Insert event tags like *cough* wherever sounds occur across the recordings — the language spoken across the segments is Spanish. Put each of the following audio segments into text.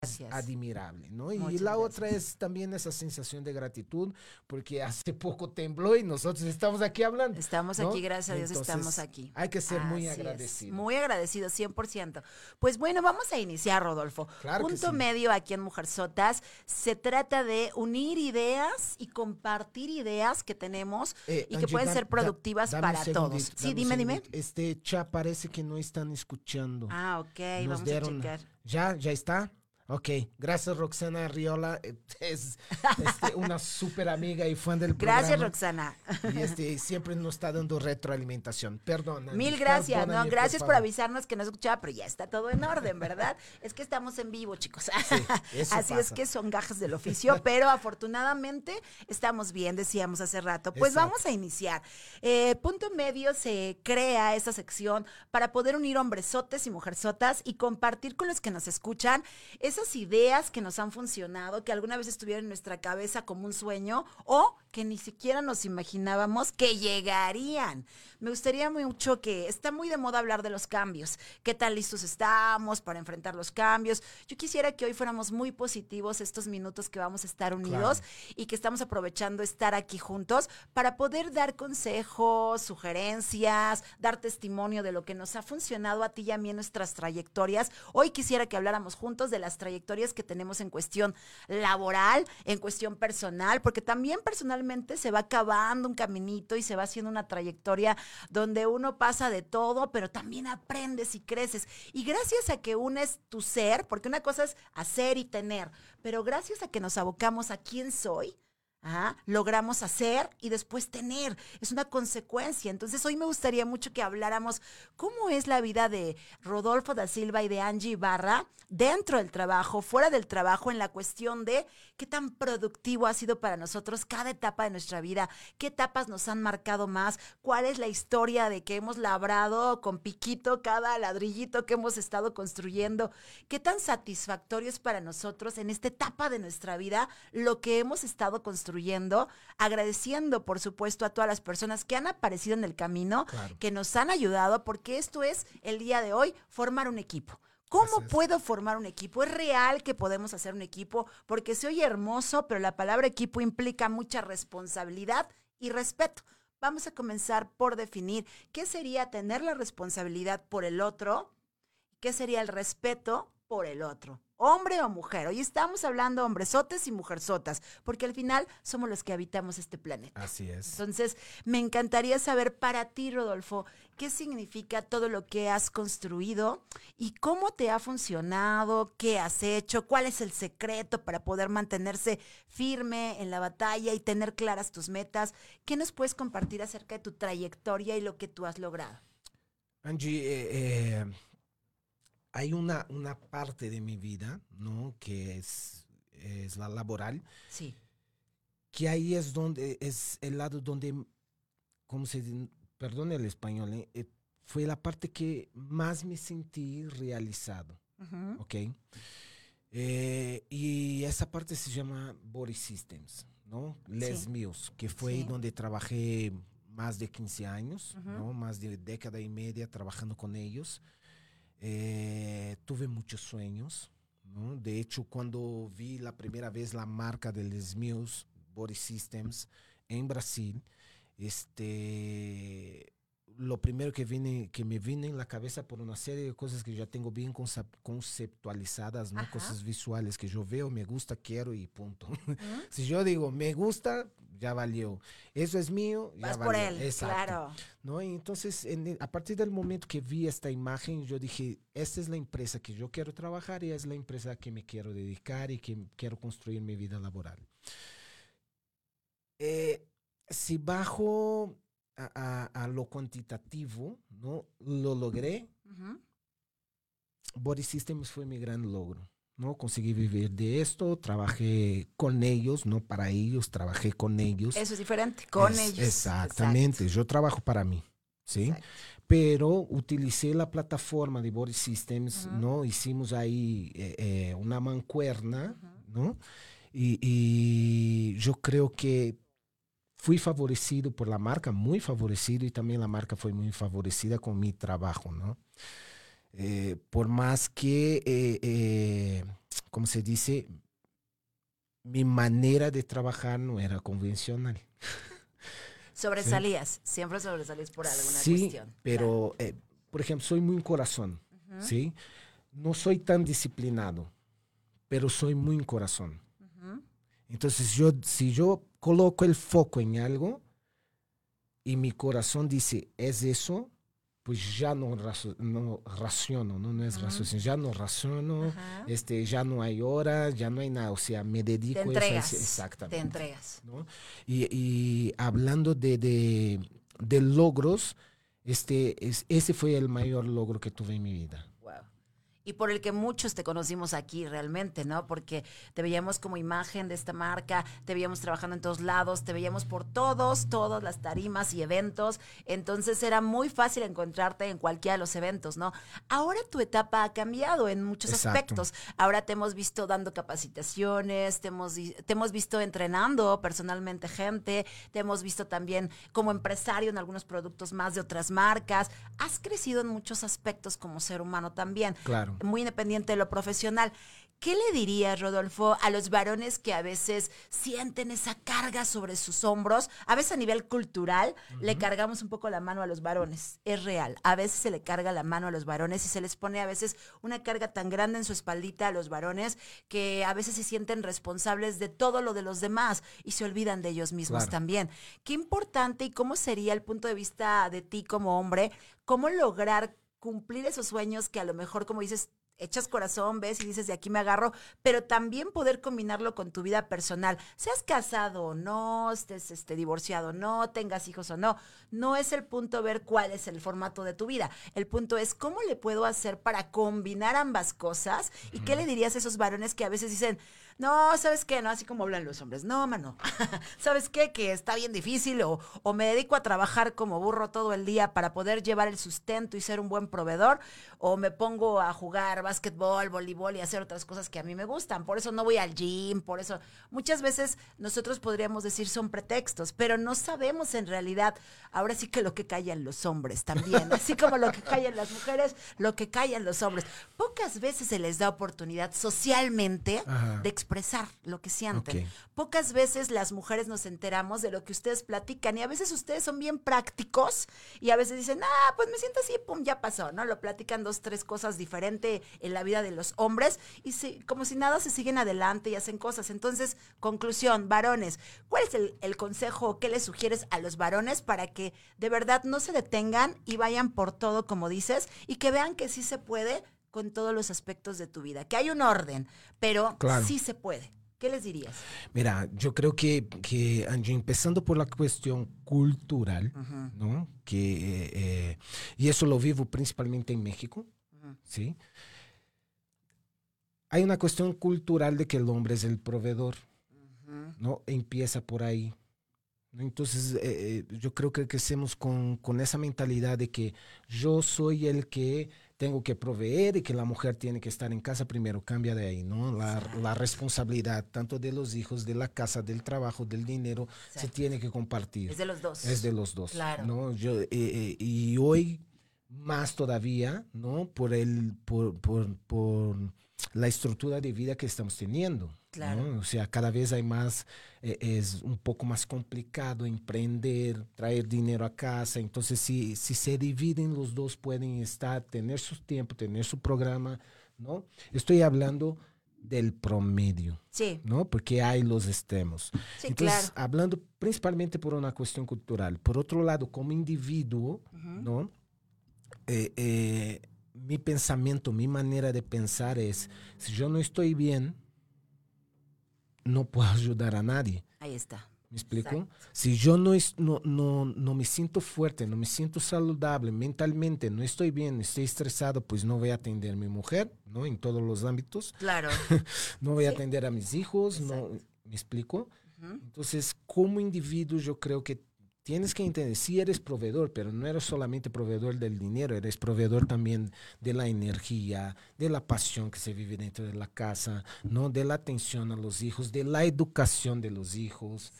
Gracias. admirable, ¿no? Y Muchas la gracias. otra es también esa sensación de gratitud, porque hace poco tembló y nosotros estamos aquí hablando. Estamos ¿no? aquí, gracias a Dios estamos aquí. Hay que ser muy Así es, agradecido. Muy agradecido, 100%. Pues bueno, vamos a iniciar, Rodolfo. Claro Punto sí. medio aquí en Mujerzotas se trata de unir ideas y compartir ideas que tenemos Eh, y que pueden da- ser productivas para todos. Sí, dime, dime. Este chat parece que no están escuchando. Ah, ok, Nos vamos dieron- a checar. ¿Ya? ¿Ya está? Ok, gracias Roxana Riola, eh, *laughs* es este, una súper amiga y fan del programa. Gracias, Roxana. Y este, siempre nos está dando retroalimentación. Perdón. Angie, Mil gracias, no, gracias por avisarnos que no escuchaba, pero ya está todo en orden, ¿verdad? es que estamos en vivo, chicos. *laughs* Así es que son gajas del oficio, *laughs* pero afortunadamente estamos bien, decíamos hace rato. Pues Exacto. vamos a iniciar. Eh, punto medio se crea esa sección para poder unir hombresotes y mujerzotas y compartir con los que nos escuchan esas ideas que nos han funcionado, que alguna vez estuvieron en nuestra cabeza como un sueño o que ni siquiera nos imaginábamos que llegarían. Me gustaría mucho que está muy de moda hablar de los cambios. ¿Qué tan listos estamos para enfrentar los cambios? Yo quisiera que hoy fuéramos muy positivos estos minutos que vamos a estar unidos y que estamos aprovechando estar aquí juntos para poder dar consejos, sugerencias, dar testimonio de lo que nos ha funcionado a ti y a mí en nuestras trayectorias. Hoy quisiera que habláramos juntos de las trayectorias que tenemos en cuestión laboral, en cuestión personal, porque también personalmente se va acabando un caminito y se va haciendo una trayectoria donde uno pasa de todo, pero también aprendes y creces. Y gracias a que unes tu ser, porque una cosa es hacer y tener, pero gracias a que nos abocamos a quién soy, Logramos hacer y después tener. Es una consecuencia. Entonces hoy me gustaría mucho que habláramos cómo es la vida de Rodolfo da Silva y de Angie Barra dentro del trabajo, fuera del trabajo, en la cuestión de qué tan productivo ha sido para nosotros cada etapa de nuestra vida, qué etapas nos han marcado más, cuál es la historia de que hemos labrado con piquito cada ladrillito que hemos estado construyendo, qué tan satisfactorio es para nosotros en esta etapa de nuestra vida lo que hemos estado construyendo, agradeciendo por supuesto a todas las personas que han aparecido en el camino, Claro. que nos han ayudado, porque esto es el día de hoy, formar un equipo. ¿Cómo puedo formar un equipo? Es real que podemos hacer un equipo porque se oye hermoso, pero la palabra equipo implica mucha responsabilidad y respeto. Vamos a comenzar por definir qué sería tener la responsabilidad por el otro, qué sería el respeto por el otro, hombre o mujer. Hoy estamos hablando hombresotes y mujerzotas, porque al final somos los que habitamos este planeta. Así es. Entonces, me encantaría saber para ti, Rodolfo, qué significa todo lo que has construido y cómo te ha funcionado, qué has hecho, cuál es el secreto para poder mantenerse firme en la batalla y tener claras tus metas. ¿Qué nos puedes compartir acerca de tu trayectoria y lo que tú has logrado? Angie, eh, eh, hay una, una parte de mi vida, ¿no? Que es, es la laboral, Sí. que ahí es donde, es el lado donde, ¿cómo se dice? Perdón el español, ¿eh? Eh, fue la parte que más me sentí realizado, Ujú. ¿ok? Eh, y esa parte se llama Body Systems, ¿no? Les Sí. Mills, que fue Sí. donde trabajé más de 15 años, Ujú. ¿no? Más de década y media trabajando con ellos. Eh, tuve muchos sueños, ¿no? De hecho, cuando vi la primera vez la marca de Les Mills Body Systems en Brasil, este, lo primero que, viene, que me vino en la cabeza por una serie de cosas que ya tengo bien concep- conceptualizadas, ¿no? Ajá. Cosas visuales que yo veo, me gusta, quiero y punto. Ujú. *laughs* si yo digo, me gusta, ya valió. Eso es mío, ya Vas por valió. él, Exacto. claro. ¿no? Y entonces, en el- a partir del momento que vi esta imagen, yo dije, esta es la empresa que yo quiero trabajar y es la empresa que me quiero dedicar y que quiero construir mi vida laboral. Eh, si bajo a, a- a lo cuantitativo, ¿no? Lo logré. Body Systems fue mi gran logro. ¿No? Conseguí vivir de esto, trabajé con ellos, no para ellos, trabajé con ellos. Eso es diferente, con Es- ellos. Exactamente, yo trabajo para mí, ¿sí? Exacto. Pero utilicé la plataforma de Body Systems. ¿no? Hicimos ahí eh, eh, una mancuerna, Ujú. ¿no? Y, y yo creo que fui favorecido por la marca, muy favorecido, y también la marca fue muy favorecida con mi trabajo, ¿no? Eh, por más que eh, eh, como se dice, mi manera de trabajar no era convencional. *laughs* Sobresalías, siempre sobresalías por alguna sí, cuestión. pero, eh, por ejemplo, soy muy corazón, ¿sí? No soy tan disciplinado, pero soy muy corazón. Entonces, yo, si yo coloco el foco en algo y mi corazón dice, es eso, pues ya no, no raciono, no, no es raciocinio, ya no raciono, este, ya no hay horas, ya no hay nada, o sea, me dedico te entregas, a eso. Exactamente. Te entregas. ¿no? Y, y, hablando de, de, de, logros, este, es, ese fue el mayor logro que tuve en mi vida y por el que muchos te conocimos aquí realmente, ¿no? Porque te veíamos como imagen de esta marca, te veíamos trabajando en todos lados, te veíamos por todos, todas las tarimas y eventos, entonces era muy fácil encontrarte en cualquiera de los eventos, ¿no? Ahora tu etapa ha cambiado en muchos aspectos. Ahora te hemos visto dando capacitaciones, te hemos, te hemos visto entrenando personalmente gente, te hemos visto también como empresario en algunos productos más de otras marcas. Has crecido en muchos aspectos como ser humano también. Claro muy independiente de lo profesional. ¿Qué le dirías, Rodolfo, a los varones que a veces sienten esa carga sobre sus hombros? A veces a nivel cultural le cargamos un poco la mano a los varones. Es real. A veces se le carga la mano a los varones y se les pone a veces una carga tan grande en su espaldita a los varones que a veces se sienten responsables de todo lo de los demás y se olvidan de ellos mismos también. Qué importante y cómo sería el punto de vista de ti como hombre, cómo lograr cumplir esos sueños que a lo mejor, como dices, echas corazón, ves y dices, de aquí me agarro, pero también poder combinarlo con tu vida personal. Seas casado o no, estés este, divorciado o no, tengas hijos o no. No es el punto ver cuál es el formato de tu vida. El punto es cómo le puedo hacer para combinar ambas cosas y qué le dirías a esos varones que a veces dicen, no, ¿sabes qué? No, así como hablan los hombres. No, mano. *laughs* ¿Sabes qué? Que está bien difícil o, o me dedico a trabajar como burro todo el día para poder llevar el sustento y ser un buen proveedor o me pongo a jugar básquetbol, voleibol y hacer otras cosas que a mí me gustan. Por eso no voy al gym, por eso muchas veces nosotros podríamos decir son pretextos, pero no sabemos en realidad. Ahora sí que lo que callan los hombres también, *laughs* así como lo que callan las mujeres, lo que callan los hombres. Pocas veces se les da oportunidad socialmente de expresar lo que sienten. Pocas veces las mujeres nos enteramos de lo que ustedes platican y a veces ustedes son bien prácticos y a veces dicen, ah, pues me siento así, pum, ya pasó, ¿no? Lo platican dos, tres cosas diferentes en la vida de los hombres y como si nada se siguen adelante y hacen cosas. Entonces, conclusión, varones, ¿cuál es el, el consejo que les sugieres a los varones para que de verdad no se detengan y vayan por todo, como dices, y que vean que sí se puede con todos los aspectos de tu vida, que hay un orden, pero sí se puede. ¿Qué les dirías? Mira, yo creo que, que Angie, empezando por la cuestión cultural, ¿no? Que, eh, y eso lo vivo principalmente en México, ¿sí? Hay una cuestión cultural de que el hombre es el proveedor, ¿no? Empieza por ahí. Entonces, eh, eh, yo creo que crecemos con, con esa mentalidad de que yo soy el que tengo que proveer y que la mujer tiene que estar en casa primero, cambia de ahí, ¿no? La, la responsabilidad tanto de los hijos, de la casa, del trabajo, del dinero, se tiene que compartir. Es de los dos. Es de los dos. Claro. ¿no? Yo, eh, eh, y hoy más todavía, ¿no? Por, el, por, por, por la estructura de vida que estamos teniendo. Claro. O sea, cada vez hay más, eh, es un poco más complicado emprender, traer dinero a casa. Entonces, si, si se dividen, los dos pueden estar, tener su tiempo, tener su programa, ¿no? Estoy hablando del promedio, sí. ¿no? Porque hay los extremos. Sí, Entonces, hablando principalmente por una cuestión cultural. Por otro lado, como individuo, ¿no? Eh, eh, mi pensamiento, mi manera de pensar es, si yo no estoy bien, no puedo *laughs* ayudar a nadie. Ahí está. ¿Me explico? Si yo no, es, no, no, no me siento fuerte, no me siento saludable mentalmente, no estoy bien, estoy estresado, pues no voy a atender a mi mujer, ¿no? En todos los ámbitos. Claro. *laughs* no voy a atender a mis hijos, no, ¿me explico? Entonces, como individuo, yo creo que tienes que entender, sí eres proveedor, pero no eres solamente proveedor del dinero, eres proveedor también de la energía, de la pasión que se vive dentro de la casa, ¿no? de la atención a los hijos, de la educación de los hijos.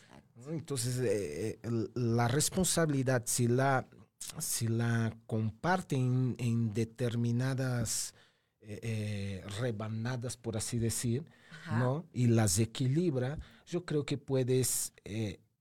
Entonces, eh, eh, la responsabilidad, si la, si la comparten en, determinadas eh, eh, rebanadas, por así decir, ¿no? Y las equilibra, yo creo que puedes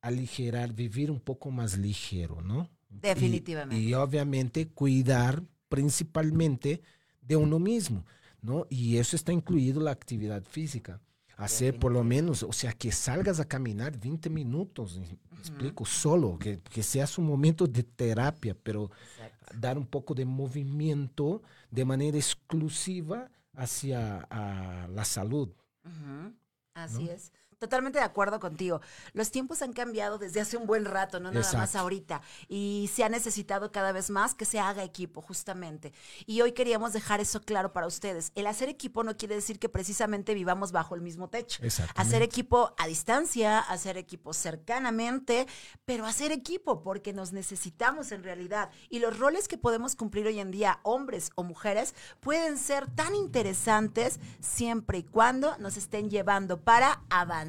aligerar, vivir un poco más ligero, ¿no? Definitivamente. Y, obviamente cuidar principalmente de uno mismo, ¿no? Y eso está incluido la actividad física. Hacer por lo menos, o sea, que salgas a caminar 20 minutos, explico, solo, que, que sea un momento de terapia, pero dar un poco de movimiento de manera exclusiva hacia la salud. Así es. Totalmente de acuerdo contigo. Los tiempos han cambiado desde hace un buen rato, no nada más ahorita. Y se ha necesitado cada vez más que se haga equipo, justamente. Y hoy queríamos dejar eso claro para ustedes. El hacer equipo no quiere decir que precisamente vivamos bajo el mismo techo. Hacer equipo a distancia, hacer equipo cercanamente, pero hacer equipo porque nos necesitamos en realidad. Y los roles que podemos cumplir hoy en día, hombres o mujeres, pueden ser tan interesantes siempre y cuando nos estén llevando para avanzar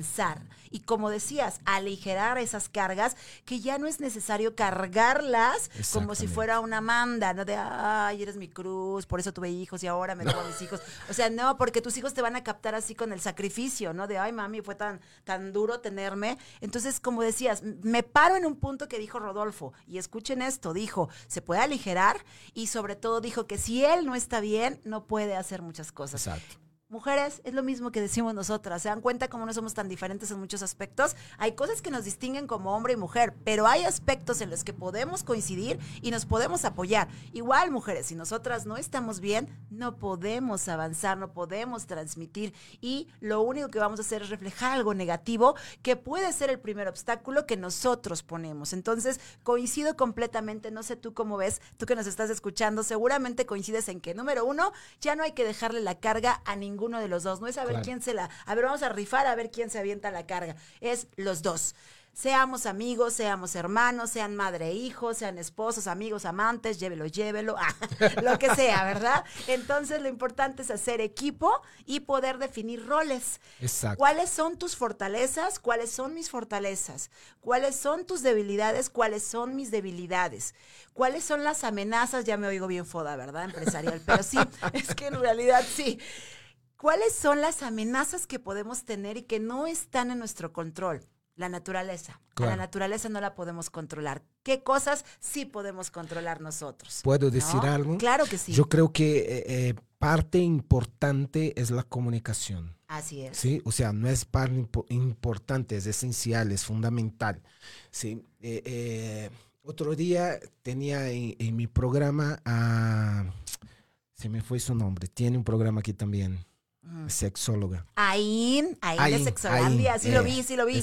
y como decías, aligerar esas cargas que ya no es necesario cargarlas como si fuera una manda, ¿no? De, ay, eres mi cruz, por eso tuve hijos y ahora me tengo a mis hijos. O sea, no, porque tus hijos te van a captar así con el sacrificio, ¿no? De, ay, mami, fue tan, tan duro tenerme. Entonces, como decías, me paro en un punto que dijo Rodolfo, y escuchen esto, dijo, se puede aligerar y sobre todo dijo que si él no está bien, no puede hacer muchas cosas. Exacto. Mujeres, es lo mismo que decimos nosotras. ¿Se dan cuenta cómo no somos tan diferentes en muchos aspectos? Hay cosas que nos distinguen como hombre y mujer, pero hay aspectos en los que podemos coincidir y nos podemos apoyar. Igual, mujeres, si nosotras no estamos bien, no podemos avanzar, no podemos transmitir y lo único que vamos a hacer es reflejar algo negativo que puede ser el primer obstáculo que nosotros ponemos. Entonces, coincido completamente, no sé tú cómo ves, tú que nos estás escuchando, seguramente coincides en que, número uno, ya no hay que dejarle la carga a ningún ninguno de los dos. No es a ver quién se la. A ver, vamos a rifar a ver quién se avienta la carga. Es los dos. Seamos amigos, seamos hermanos, sean madre e hijo, sean esposos, amigos, amantes, llévelo, llévelo, ah, *laughs* lo que sea, ¿verdad? Entonces lo importante es hacer equipo y poder definir roles. Exacto. ¿Cuáles son tus fortalezas? ¿Cuáles son mis fortalezas? ¿Cuáles son tus debilidades? ¿Cuáles son mis debilidades? ¿Cuáles son las amenazas? Ya me oigo bien foda, ¿verdad? Empresarial, pero sí, *laughs* es que en realidad sí. ¿Cuáles son las amenazas que podemos tener y que no están en nuestro control? La naturaleza. la naturaleza no la podemos controlar. ¿Qué cosas sí podemos controlar nosotros? ¿Puedo decir algo? Claro que sí. Yo creo que eh, eh, parte importante es la comunicación. Así es. Sí, o sea, no es parte importante, es esencial, es fundamental. Sí. Eh, otro día tenía en, mi programa a... se me fue su nombre. Tiene un programa aquí también. Sexóloga. Ahí, ahí de Sexolandia, sí lo vi, sí lo vi.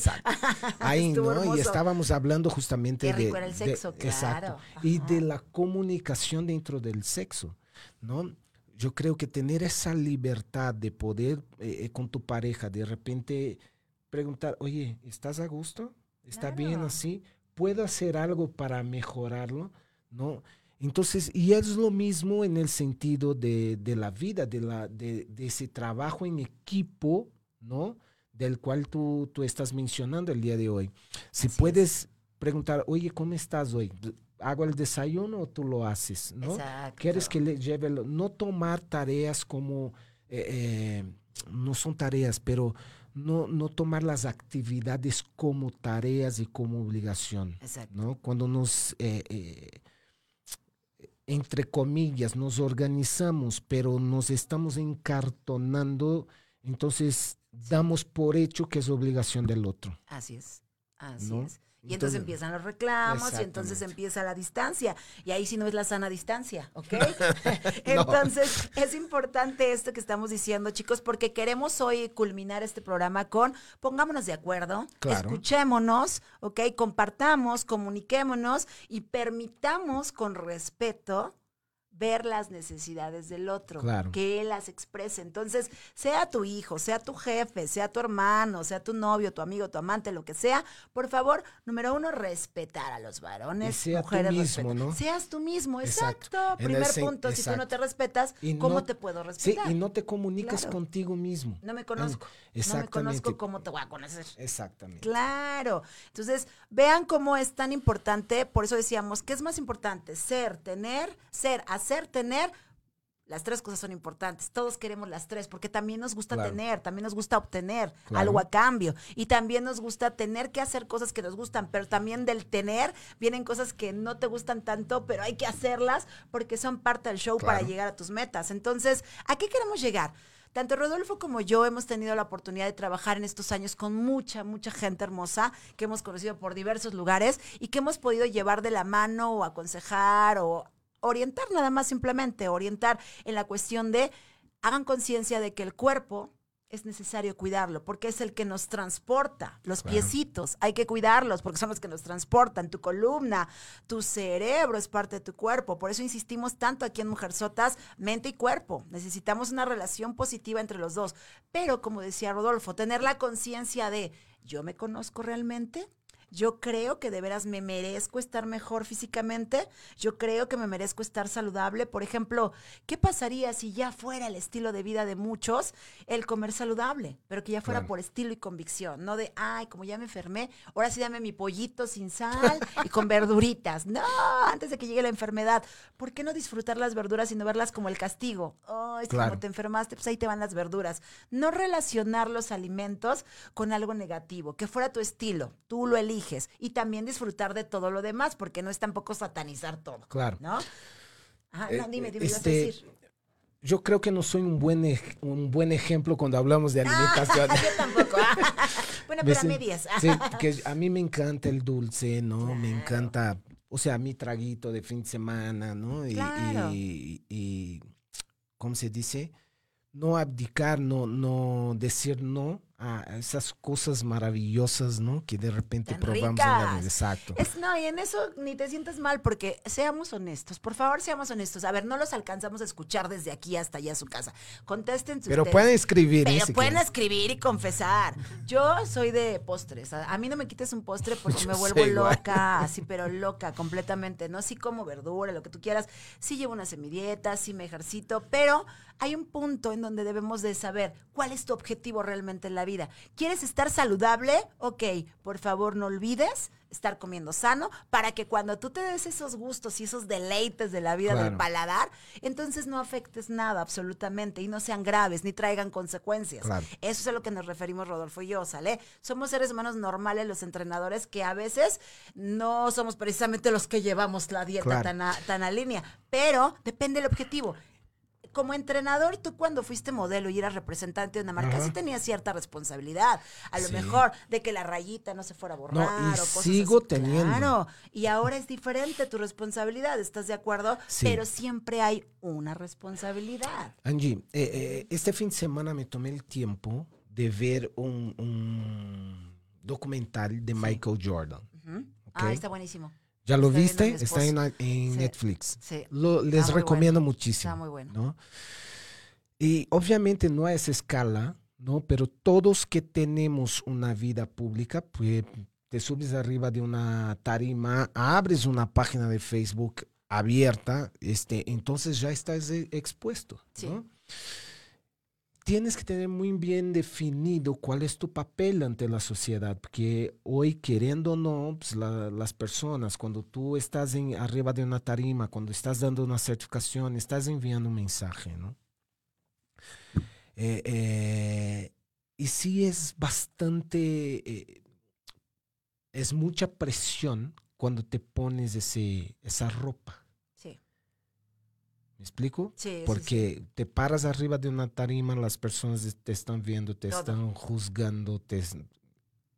Ahí, *laughs* ¿no? Y estábamos hablando justamente de, el sexo, claro. Y de la comunicación dentro del sexo, ¿no? Yo creo que tener esa libertad de poder eh, eh, con tu pareja, de repente preguntar, oye, ¿estás a gusto? ¿Está bien así? ¿Puedo hacer algo para mejorarlo? ¿No? Entonces, y es lo mismo en el sentido de, la vida, de, la, de, ese trabajo en equipo, ¿no? Del cual tú, tú estás mencionando el día de hoy. Si puedes preguntar, oye, ¿cómo estás hoy? ¿Hago el desayuno o tú lo haces? ¿no? ¿Quieres que le lleve? No tomar tareas como, eh, eh, no son tareas, pero no, no tomar las actividades como tareas y como obligación. ¿no? Cuando nos... Eh, entre comillas, nos organizamos, pero nos estamos encartonando, entonces damos por hecho que es obligación del otro. Así es, así es. Y entonces, empiezan los reclamos y entonces empieza la distancia. Y ahí sí no es la sana distancia, ¿ok? *laughs* *laughs* entonces es importante esto que estamos diciendo, chicos, porque queremos hoy culminar este programa con pongámonos de acuerdo, escuchémonos, ¿ok? Compartamos, comuniquémonos y permitamos con respeto ver las necesidades del otro, que él las exprese. Entonces, sea tu hijo, sea tu jefe, sea tu hermano, sea tu novio, tu amigo, tu amante, lo que sea, por favor, número uno, respetar a los varones, sea mujeres, tú mismo, ¿no? Seas tú mismo, exacto. Primer punto, si tú no te respetas, ¿cómo te puedo respetar? Sí, y no te comuniques contigo mismo. No me conozco. No me conozco, ¿cómo te voy a conocer? Exactamente. Claro. Entonces, vean cómo es tan importante, por eso decíamos, ¿qué es más importante? Ser, tener, ser, hacer, tener Las tres cosas son importantes. Todos queremos las tres porque también nos gusta Claro. tener, también nos gusta obtener Claro. algo a cambio y también nos gusta tener que hacer cosas que nos gustan, pero también del tener vienen cosas que no te gustan tanto, pero hay que hacerlas porque son parte del show para llegar a tus metas. Entonces, ¿a qué queremos llegar? Tanto Rodolfo como yo hemos tenido la oportunidad de trabajar en estos años con mucha, mucha gente hermosa que hemos conocido por diversos lugares y que hemos podido llevar de la mano o aconsejar o orientar nada más simplemente, orientar en la cuestión de hagan conciencia de que el cuerpo es necesario cuidarlo porque es el que nos transporta, los Claro. piecitos, hay que cuidarlos porque son los que nos transportan, tu columna, tu cerebro es parte de tu cuerpo, por eso insistimos tanto aquí en Mujerzotas, mente y cuerpo, necesitamos una relación positiva entre los dos, pero como decía Rodolfo, tener la conciencia de yo me conozco realmente, yo creo que de veras me merezco estar mejor físicamente. Yo creo que me merezco estar saludable. Por ejemplo, ¿qué pasaría si ya fuera el estilo de vida de muchos el comer saludable? Pero que ya fuera Claro. por estilo y convicción, no de, ay, como ya me enfermé, ahora sí dame mi pollito sin sal y con verduritas. No, antes de que llegue la enfermedad. ¿Por qué no disfrutar las verduras y no verlas como el castigo? Ay, es Claro. como te enfermaste, pues ahí te van las verduras. No relacionar los alimentos con algo negativo, que fuera tu estilo, tú lo eliges y también disfrutar de todo lo demás, porque no es tampoco satanizar todo, Claro. ¿no? Ajá, Eh, no, dime, dime, ibas a este, decir. Yo creo que no soy un buen, ej- un buen ejemplo cuando hablamos de alimentación. *laughs* yo tampoco. *laughs* bueno, pero a medias. Sí, que a mí me encanta el dulce, ¿no? Me encanta, o sea, mi traguito de fin de semana, ¿no? Y, Claro. y, y, ¿cómo se dice? No abdicar, no, no decir no a esas cosas maravillosas, ¿no? Que de repente Tan probamos en la. Exacto. Es, no, y en eso ni te sientas mal, porque seamos honestos, por favor, seamos honestos. A ver, no los alcanzamos a escuchar desde aquí hasta allá a su casa. Contesten Pero ustedes. pueden escribir, ¿eh? Pero Si pueden quieren. escribir y confesar. Yo soy de postres. A, a mí no me quites un postre *laughs* porque Yo me vuelvo loca, así, pero loca completamente. No sí como verdura, lo que tú quieras. Sí llevo una semidieta, sí me ejercito, pero hay un punto en donde debemos de saber cuál es tu objetivo realmente en la vida. ¿Quieres estar saludable? Ok, por favor no olvides estar comiendo sano para que cuando tú te des esos gustos y esos deleites de la vida del paladar, entonces no afectes nada absolutamente y no sean graves ni traigan consecuencias. Claro. Eso es a lo que nos referimos Rodolfo y yo, ¿sale? Somos seres humanos normales los entrenadores que a veces no somos precisamente los que llevamos la dieta Claro. tan, a, tan a línea, pero depende del objetivo. Como entrenador, tú cuando fuiste modelo y eras representante de una marca, Ajá. sí tenías cierta responsabilidad. A lo Sí. mejor de que la rayita no se fuera a borrar y o cosas sigo así. teniendo. Claro, y ahora es diferente tu responsabilidad, ¿estás de acuerdo? Sí. Pero siempre hay una responsabilidad. Angie, eh, eh, este fin de semana me tomé el tiempo de ver un, un documental de Michael Jordan. Ujú. Ok. Ah, está buenísimo. ¿Ya lo Está viste? Está en, esposo. en Sí. Netflix. Sí. Lo- les recomiendo bueno. muchísimo. Está muy bueno. ¿no? Y obviamente no a esa escala, ¿no? Pero todos que tenemos una vida pública, pues te subes arriba de una tarima, abres una página de Facebook abierta, este, entonces ya estás eh, expuesto, Sí. ¿no? Tienes que tener muy bien definido cuál es tu papel ante la sociedad, porque hoy, queriendo o no, pues, la- las personas, cuando tú estás en, arriba de una tarima, cuando estás dando una certificación, estás enviando un mensaje, ¿no? Eh, eh, y sí es bastante, eh, es mucha presión cuando te pones ese, esa ropa. ¿Me explico? sí. sí, sí. Porque te paras arriba de una tarima, las personas te están viendo, te Todo. están juzgando, te,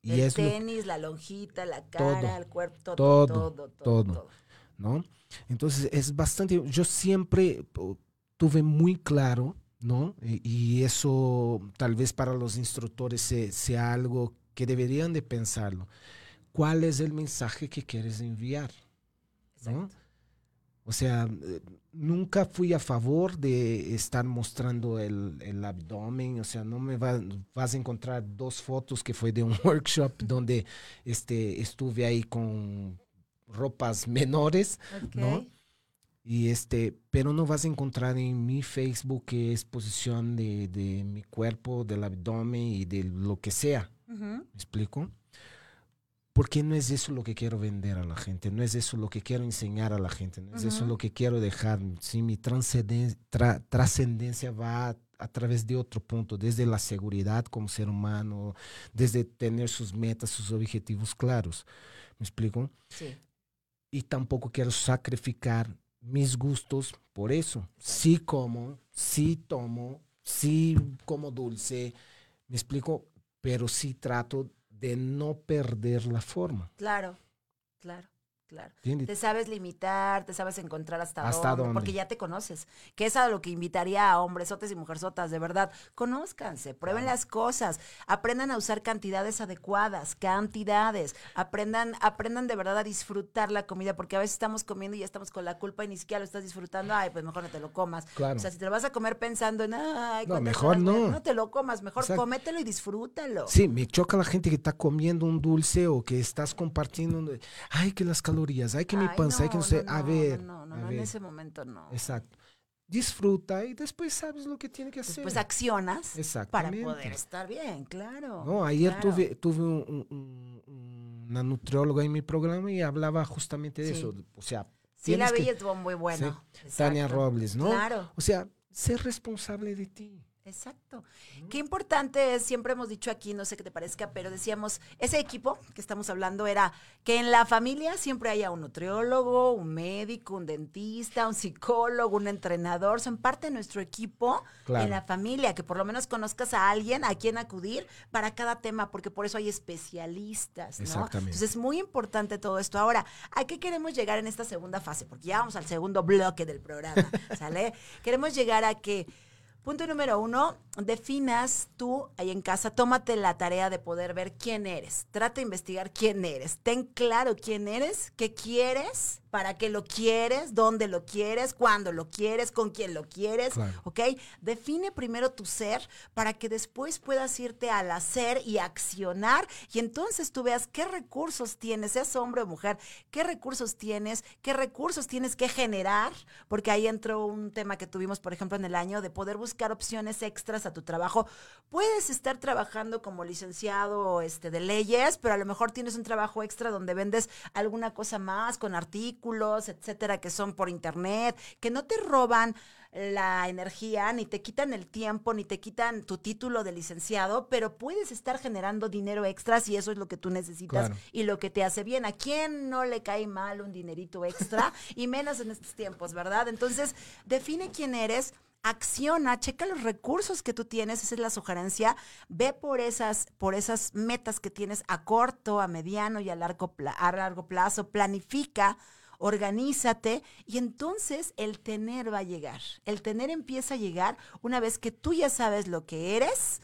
y el es lo, tenis, la lonjita, la cara, Todo. el cuerpo, todo, Todo, todo, todo, todo. todo. ¿no? Entonces es bastante, yo siempre po, tuve muy claro, ¿no? Y, y eso tal vez para los instructores se- sea algo que deberían de pensarlo. ¿Cuál es el mensaje que quieres enviar? ¿no? O sea, eh, nunca fui a favor de estar mostrando el, el abdomen. O sea, no me va- vas a encontrar dos fotos que fue de un *laughs* workshop donde este, estuve ahí con ropas menores, ¿no? Y este, pero no vas a encontrar en mi Facebook exposición de, de mi cuerpo, del abdomen y de lo que sea. ¿Me explico? Porque no es eso lo que quiero vender a la gente, no es eso lo que quiero enseñar a la gente, no es eso Ujú. lo que quiero dejar. Sí, mi tra- trascendencia va a, a través de otro punto, desde la seguridad como ser humano, desde tener sus metas, sus objetivos claros. ¿Me explico? Sí. y tampoco quiero sacrificar mis gustos por eso. Sí como, sí tomo, sí como dulce, me explico, pero sí trato de no perder la forma. Claro, claro, claro. Te sabes limitar, te sabes encontrar hasta, ¿Hasta dónde, dónde? porque ya te conoces. Que es a lo que invitaría a hombresotes y mujerzotas, de verdad. Conózcanse, prueben las cosas, aprendan a usar cantidades adecuadas, cantidades, aprendan, aprendan de verdad a disfrutar la comida, porque a veces estamos comiendo y ya estamos con la culpa y ni siquiera lo estás disfrutando, ay, pues mejor no te lo comas. Claro. O sea, si te lo vas a comer pensando en, ay, No, ¿cuántas mejor horas voy a-?" no. No te lo comas, mejor Exacto. cómetelo y disfrútalo. Sí, me choca la gente que está comiendo un dulce o que estás compartiendo. Ay, que las calorías, ay, que mi Ay, panza, ay, que no sé. a no, ver, No, no, a no, en ese momento no. Exacto. Disfruta y después sabes lo que tiene que hacer. Después accionas para poder estar bien, claro. No, ayer claro. tuve, tuve un- un- un- una nutrióloga en mi programa y hablaba justamente de Sí. eso. O sea, Sí, la que- estuvo muy bueno. Tania Exacto. Robles, ¿no? Claro, O sea, ser responsable de ti. Exacto. Qué importante es, siempre hemos dicho aquí, no sé qué te parezca, pero decíamos, ese equipo que estamos hablando era que en la familia siempre haya un nutriólogo, un médico, un dentista, un psicólogo, un entrenador, son parte de nuestro equipo Claro. en la familia, que por lo menos conozcas a alguien a quien acudir para cada tema, porque por eso hay especialistas, ¿no? Exactamente. Entonces es muy importante todo esto. Ahora, ¿a qué queremos llegar en esta segunda fase? Porque ya vamos al segundo bloque del programa, *laughs* ¿sale? queremos llegar a que Punto número uno, definas tú ahí en casa, tómate la tarea de poder ver quién eres. Trata de investigar quién eres. Ten claro quién eres, qué quieres, para qué lo quieres, dónde lo quieres, cuándo lo quieres, con quién lo quieres. Claro. ¿Ok? Define primero tu ser para que después puedas irte al hacer y accionar y entonces tú veas qué recursos tienes, seas hombre o mujer, qué recursos tienes, qué recursos tienes que generar, porque ahí entró un tema que tuvimos, por ejemplo, en el año de poder buscar opciones extras a tu trabajo. Puedes estar trabajando como licenciado este, de leyes, pero a lo mejor tienes un trabajo extra donde vendes alguna cosa más con artículos, etcétera, que son por internet, que no te roban la energía, ni te quitan el tiempo, ni te quitan tu título de licenciado, pero puedes estar generando dinero extras y eso es lo que tú necesitas Claro. y lo que te hace bien. ¿A quién no le cae mal un dinerito extra? *laughs* y menos en estos tiempos, ¿verdad? Entonces, define quién eres. Acciona, checa los recursos que tú tienes, esa es la sugerencia. Ve por esas, por esas metas que tienes a corto, a mediano y a largo, a largo plazo. Planifica, organízate y entonces el tener va a llegar. El tener empieza a llegar una vez que tú ya sabes lo que eres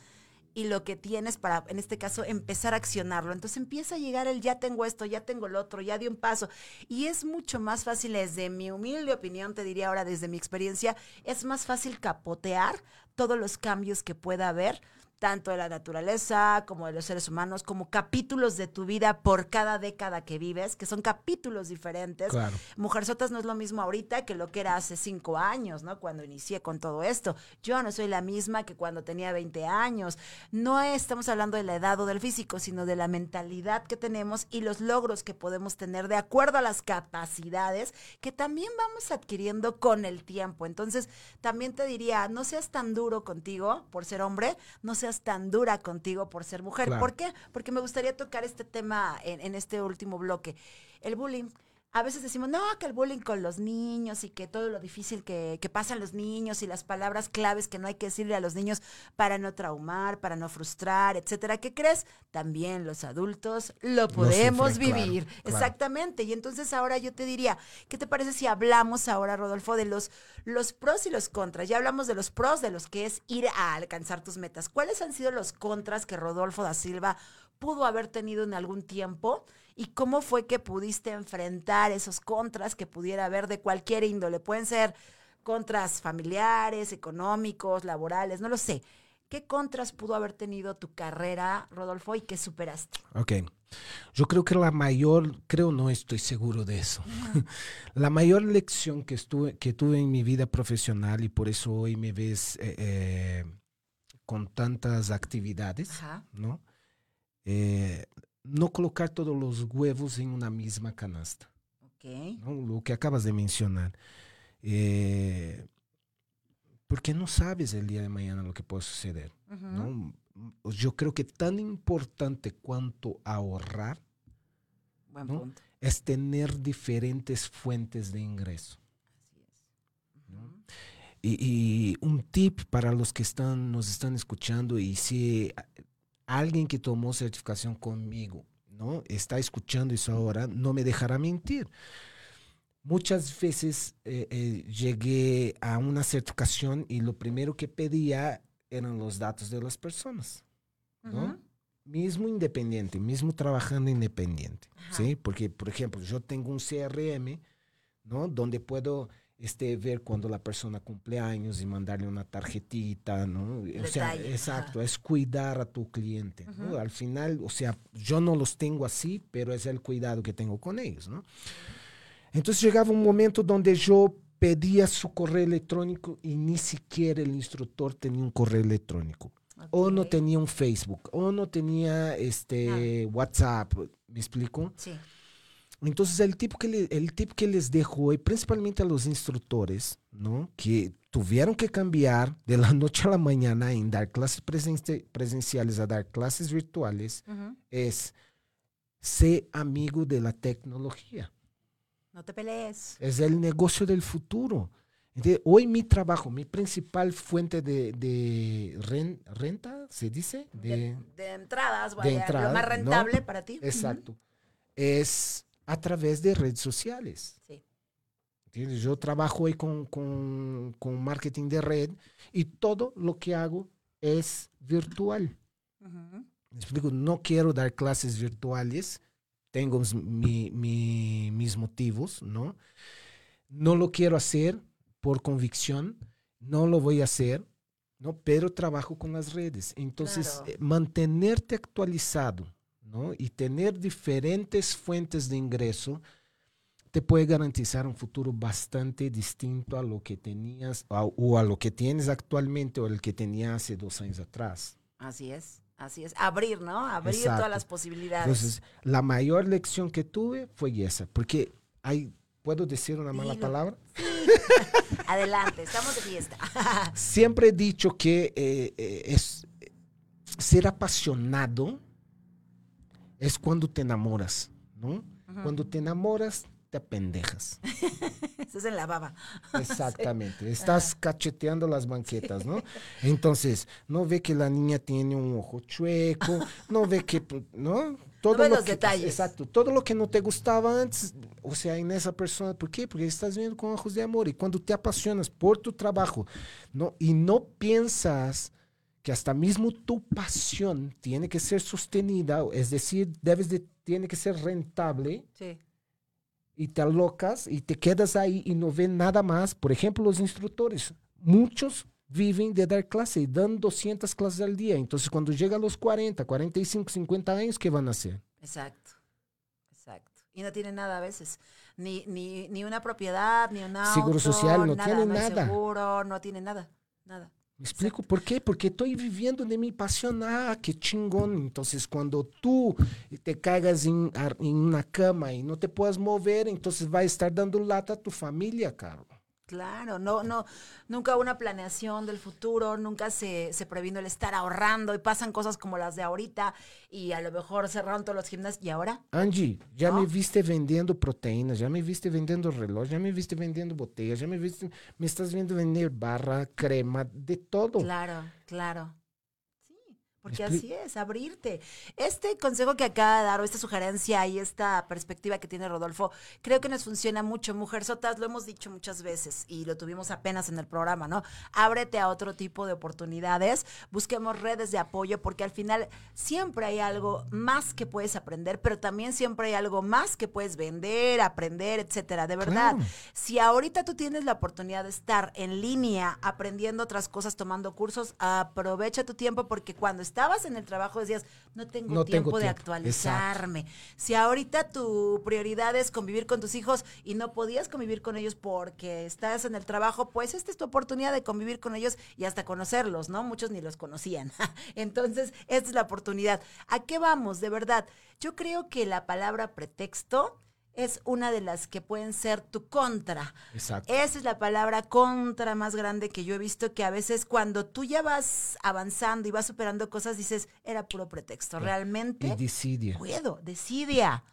y lo que tienes para, en este caso, empezar a accionarlo. Entonces empieza a llegar el ya tengo esto, ya tengo el otro, ya di un paso. Y es mucho más fácil, desde mi humilde opinión, te diría ahora, desde mi experiencia, es más fácil capotear todos los cambios que pueda haber tanto de la naturaleza como de los seres humanos, como capítulos de tu vida por cada década que vives, que son capítulos diferentes. Claro. Mujerzotas no es lo mismo ahorita que lo que era hace cinco años, ¿no? Cuando inicié con todo esto. Yo no soy la misma que cuando tenía 20 años. No estamos hablando de la edad o del físico, sino de la mentalidad que tenemos y los logros que podemos tener de acuerdo a las capacidades que también vamos adquiriendo con el tiempo. Entonces, también te diría, no seas tan duro contigo por ser hombre, no seas tan dura contigo por ser mujer. Claro. ¿Por qué? Porque me gustaría tocar este tema en, en este último bloque. El bullying. A veces decimos, no, que el bullying con los niños y que todo lo difícil que, que pasan los niños y las palabras claves que no hay que decirle a los niños para no traumar, para no frustrar, etcétera. ¿Qué crees? También los adultos lo podemos sufren, claro, vivir. claro. Exactamente. Y entonces ahora yo te diría, ¿qué te parece si hablamos ahora, Rodolfo, de los, los pros y los contras? Ya hablamos de los pros, de los que es ir a alcanzar tus metas. ¿Cuáles han sido los contras que Rodolfo da Silva pudo haber tenido en algún tiempo? ¿Y cómo fue que pudiste enfrentar esos contras que pudiera haber de cualquier índole? Pueden ser contras familiares, económicos, laborales, no lo sé. ¿Qué contras pudo haber tenido tu carrera, Rodolfo, y qué superaste? Ok. Yo creo que la mayor, creo no estoy seguro de eso. *laughs* la mayor lección que, estuve, que tuve en mi vida profesional y por eso hoy me ves eh, eh, con tantas actividades, Ajá. ¿no? Eh, no colocar todos los huevos en una misma canasta. Ok. ¿no? Lo que acabas de mencionar. Eh, porque no sabes el día de mañana lo que puede suceder. ¿no? Yo creo que tan importante cuanto ahorrar Buen ¿no? punto. es tener diferentes fuentes de ingreso. Y, y un tip para los que están, nos están escuchando y si alguien que tomó certificación conmigo ¿no? está escuchando eso ahora, no me dejará mentir. Muchas veces eh, eh, llegué a una certificación y lo primero que pedía eran los datos de las personas. ¿no? Mismo independiente, mismo trabajando independiente, Ajá. ¿sí? Porque, por ejemplo, yo tengo un CRM, ¿no? Donde puedo este, ver cuando la persona cumple años y mandarle una tarjetita, ¿no? O sea, exacto, ajá. es cuidar a tu cliente. Al final, o sea, yo no los tengo así, pero es el cuidado que tengo con ellos, ¿no? Entonces llegaba un momento donde yo pedía su correo electrónico y ni siquiera el instructor tenía un correo electrónico o no tenía un Facebook, o no tenía este WhatsApp, ¿me explico? Sí. Entonces el tip que le- el tip que les dejo hoy, principalmente a los instructores, ¿no? Que tuvieron que cambiar de la *laughs* noche a la mañana en dar clases presen- presenciales a dar clases virtuales, es ser amigo de la tecnología. No te pelees. Es el negocio del futuro. Hoy mi trabajo, mi principal fuente de, de ren- renta, ¿se dice? De, De, de entradas, vaya, entrada, lo más ¿no? rentable para ti. Exacto. Es a través de redes sociales. Sí. ¿entiendes? Yo trabajo hoy con, con, con marketing de red y todo lo que hago es virtual. Me explico, no quiero dar clases virtuales, tengo mis- mi- mi- mis motivos, ¿no? No lo quiero hacer por convicción, no lo voy a hacer, ¿no? Pero trabajo con las redes. Entonces, Claro. eh, mantenerte actualizado, ¿no? Y tener diferentes fuentes de ingreso te puede garantizar un futuro bastante distinto a lo que tenías a- o a lo que tienes actualmente o el que tenía hace dos años atrás. Así es, así es. Abrir, ¿no? Abrir Exacto. todas las posibilidades. Entonces, la mayor lección que tuve fue esa, porque hay, ¿puedo decir una mala Dilo. palabra? *laughs* Adelante, estamos de fiesta. *laughs* Siempre he dicho que eh, eh, es ser apasionado es cuando te enamoras, ¿no? Cuando te enamoras, te apendejas. *laughs* Estás en la baba. *laughs* Exactamente. Estás cacheteando las banquetas, ¿no? *laughs* Entonces, no ve que la niña tiene un ojo chueco, no ve que, ¿no? Todo lo los que- detalles. Exacto. Todo lo que no te gustaba antes, o sea, en esa persona, ¿por qué? Porque estás viendo con ojos de amor y cuando te apasionas por tu trabajo, ¿no? Y no piensas que hasta mismo tu pasión tiene que ser sostenida, es decir, debes de, tiene que ser rentable, Sí. y te alocas y te quedas ahí y no ven nada más. Por ejemplo, los instructores, muchos viven de dar clase y dan 200 clases al día. Entonces, cuando llega a los 40, 45, 50 años, ¿qué van a hacer? Exacto, exacto. Y no tiene nada a veces. Ni, ni, ni una propiedad, ni un auto. Seguro social, no tiene hay nada. seguro, no tiene nada, nada. ¿Me explico por qué? Porque estoy viviendo de mi pasión. Ah, qué chingón. Entonces, cuando tú te caigas en, ar- en una cama y no te puedas mover, entonces va a estar dando lata a tu familia, caro. Claro, no, no, nunca una planeación del futuro, nunca se, se previno el estar ahorrando y pasan cosas como las de ahorita y a lo mejor cerraron todos los gimnasios y ahora Angie, ya ¿No? me viste vendiendo proteínas, ya me viste vendiendo reloj, ya me viste vendiendo botellas, ya me viste, me estás viendo vender barra, crema, de todo. Claro, claro. Porque expli- así es, abrirte. Este consejo que acaba de dar, o esta sugerencia y esta perspectiva que tiene Rodolfo, creo que nos funciona mucho. Mujer Sotas, lo hemos dicho muchas veces y lo tuvimos apenas en el programa, ¿no? Ábrete a otro tipo de oportunidades, busquemos redes de apoyo, porque al final siempre hay algo más que puedes aprender, pero también siempre hay algo más que puedes vender, aprender, etcétera. De verdad, Claro. si ahorita tú tienes la oportunidad de estar en línea aprendiendo otras cosas, tomando cursos, aprovecha tu tiempo porque cuando estabas en el trabajo decías, no tengo No tiempo tengo de tiempo. actualizarme. Si ahorita tu prioridad es convivir con tus hijos y no podías convivir con ellos porque estás en el trabajo, pues esta es tu oportunidad de convivir con ellos y hasta conocerlos, ¿no? Muchos ni los conocían. *laughs* Entonces, esta es la oportunidad. ¿A qué vamos? De verdad, yo creo que la palabra pretexto es una de las que pueden ser tu contra. Exacto. Esa es la palabra contra más grande que yo he visto que a veces cuando tú ya vas avanzando y vas superando cosas dices, era puro pretexto. Realmente Y desidia. puedo, decidia.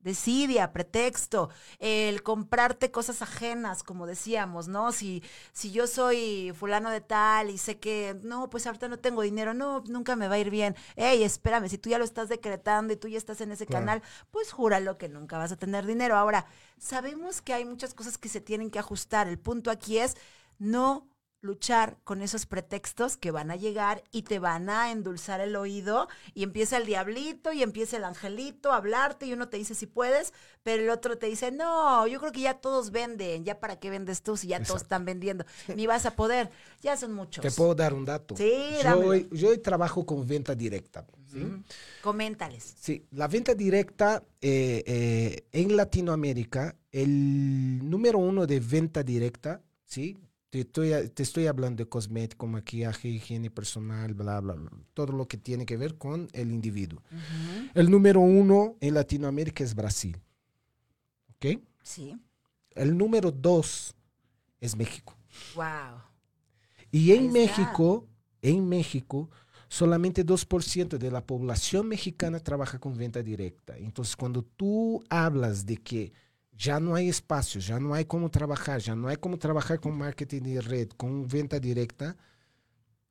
Decidia, pretexto, el comprarte cosas ajenas, como decíamos, ¿no? Si, si yo soy fulano de tal y sé que, no, pues ahorita no tengo dinero, no, nunca me va a ir bien. Ey, espérame, si tú ya lo estás decretando y tú ya estás en ese Claro. canal, pues júralo que nunca vas a tener dinero. Ahora, sabemos que hay muchas cosas que se tienen que ajustar. El punto aquí es no luchar con esos pretextos que van a llegar y te van a endulzar el oído y empieza el diablito y empieza el angelito a hablarte y uno te dice si puedes, pero el otro te dice, no, yo creo que ya todos venden, ya para qué vendes tú si ya todos están vendiendo, ni vas a poder, ya son muchos. Te puedo dar un dato. Sí, yo, yo trabajo con venta directa. ¿sí? Coméntales. Sí, la venta directa eh, eh, en Latinoamérica, el número uno de venta directa, ¿sí? Te estoy, te estoy hablando de cosmético, maquillaje, higiene personal, bla, bla, bla, todo lo que tiene que ver con el individuo. El número uno en Latinoamérica es Brasil, ¿ok? Sí. El número dos es México. Wow. Y en. México, en México, solamente 2% de la población mexicana trabaja con venta directa. Entonces, cuando tú hablas de que ya no hay espacio, ya no hay cómo trabajar, ya no hay cómo trabajar con marketing de red, con venta directa,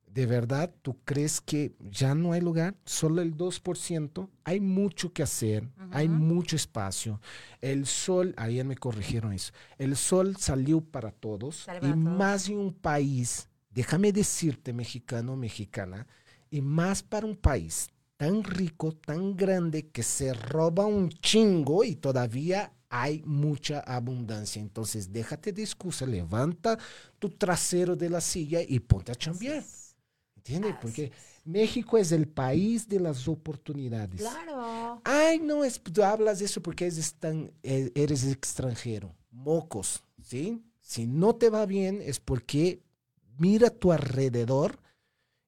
de verdad, ¿tú crees que ya no hay lugar? Solo el 2%. Hay mucho que hacer, hay Ujú. mucho espacio. El sol, ayer me corrigieron eso, el sol salió para todos para todos. más en un país, déjame decirte, mexicano, mexicana, y más para un país tan rico, tan grande, que se roba un chingo y todavía hay mucha abundancia. Entonces, déjate de excusa, levanta tu trasero de la silla y ponte a chambear. ¿Entiendes? Porque. México es el país de las oportunidades. Claro. Ay, no, es, tú hablas de eso porque eres, tan, e- eres extranjero. Mocos, ¿sí? Si no te va bien es porque mira a tu alrededor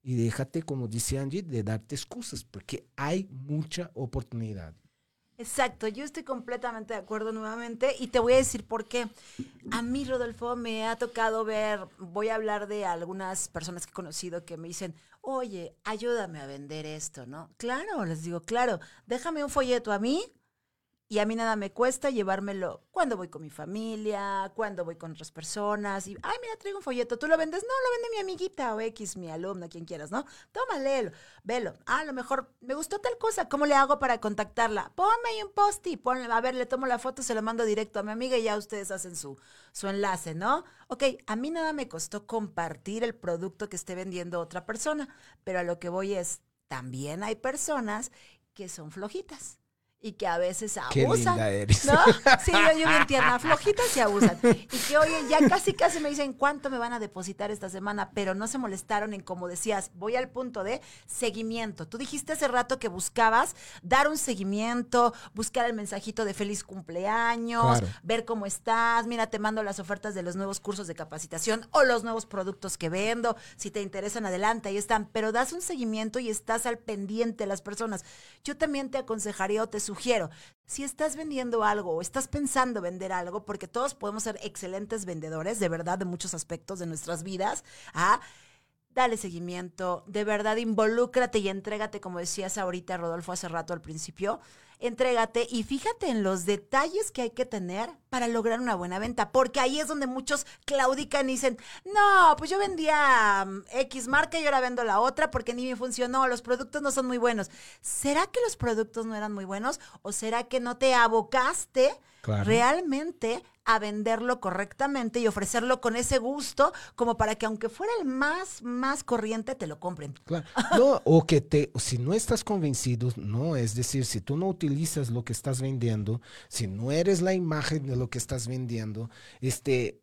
y déjate, como dice Angie, de darte excusas, porque hay mucha oportunidad. Exacto, yo estoy completamente de acuerdo nuevamente y te voy a decir por qué. A mí, Rodolfo, me ha tocado ver, voy a hablar de algunas personas que he conocido que me dicen, oye, ayúdame a vender esto, ¿no? Claro, les digo, claro, déjame un folleto a mí y a mí nada me cuesta llevármelo cuando voy con mi familia, cuando voy con otras personas. Y, ay, mira, traigo un folleto. ¿Tú lo vendes? No, lo vende mi amiguita o X, mi alumna, quien quieras, ¿no? Toma, léelo, velo. Ah, a lo mejor me gustó tal cosa. ¿Cómo le hago para contactarla? Ponme ahí un post y ponle, a ver, le tomo la foto, se lo mando directo a mi amiga y ya ustedes hacen su, su enlace, ¿no? Ok, a mí nada me costó compartir el producto que esté vendiendo otra persona, pero a lo que voy es, también hay personas que son flojitas y que a veces Qué abusan. linda eres. ¿No? Sí, yo, yo bien *laughs* tierna, flojitas y abusan. Y que, oye, ya casi casi me dicen cuánto me van a depositar esta semana, pero no se molestaron en, como decías, voy al punto de seguimiento. Tú dijiste hace rato que buscabas dar un seguimiento, buscar el mensajito de feliz cumpleaños, Claro. ver cómo estás, mira, te mando las ofertas de los nuevos cursos de capacitación o los nuevos productos que vendo, si te interesan, adelante, ahí están, pero das un seguimiento y estás al pendiente de las personas. Yo también te aconsejaría o te sugiero, si estás vendiendo algo o estás pensando vender algo, porque todos podemos ser excelentes vendedores, de verdad, de muchos aspectos de nuestras vidas, ¿ah? dale seguimiento, de verdad involúcrate y entrégate, como decías ahorita, Rodolfo, hace rato al principio, entrégate y fíjate en los detalles que hay que tener para lograr una buena venta, porque ahí es donde muchos claudican y dicen, no, pues yo vendía mm, X marca y ahora vendo la otra porque ni me funcionó, los productos no son muy buenos. ¿Será que los productos no eran muy buenos o será que no te abocaste Claro. realmente a venderlo correctamente y ofrecerlo con ese gusto como para que aunque fuera el más, más corriente, te lo compren? Claro. *laughs* No, o que te, si no estás convencido, no, es decir, si tú no utilizas lo que estás vendiendo, si no eres la imagen de lo que estás vendiendo, este,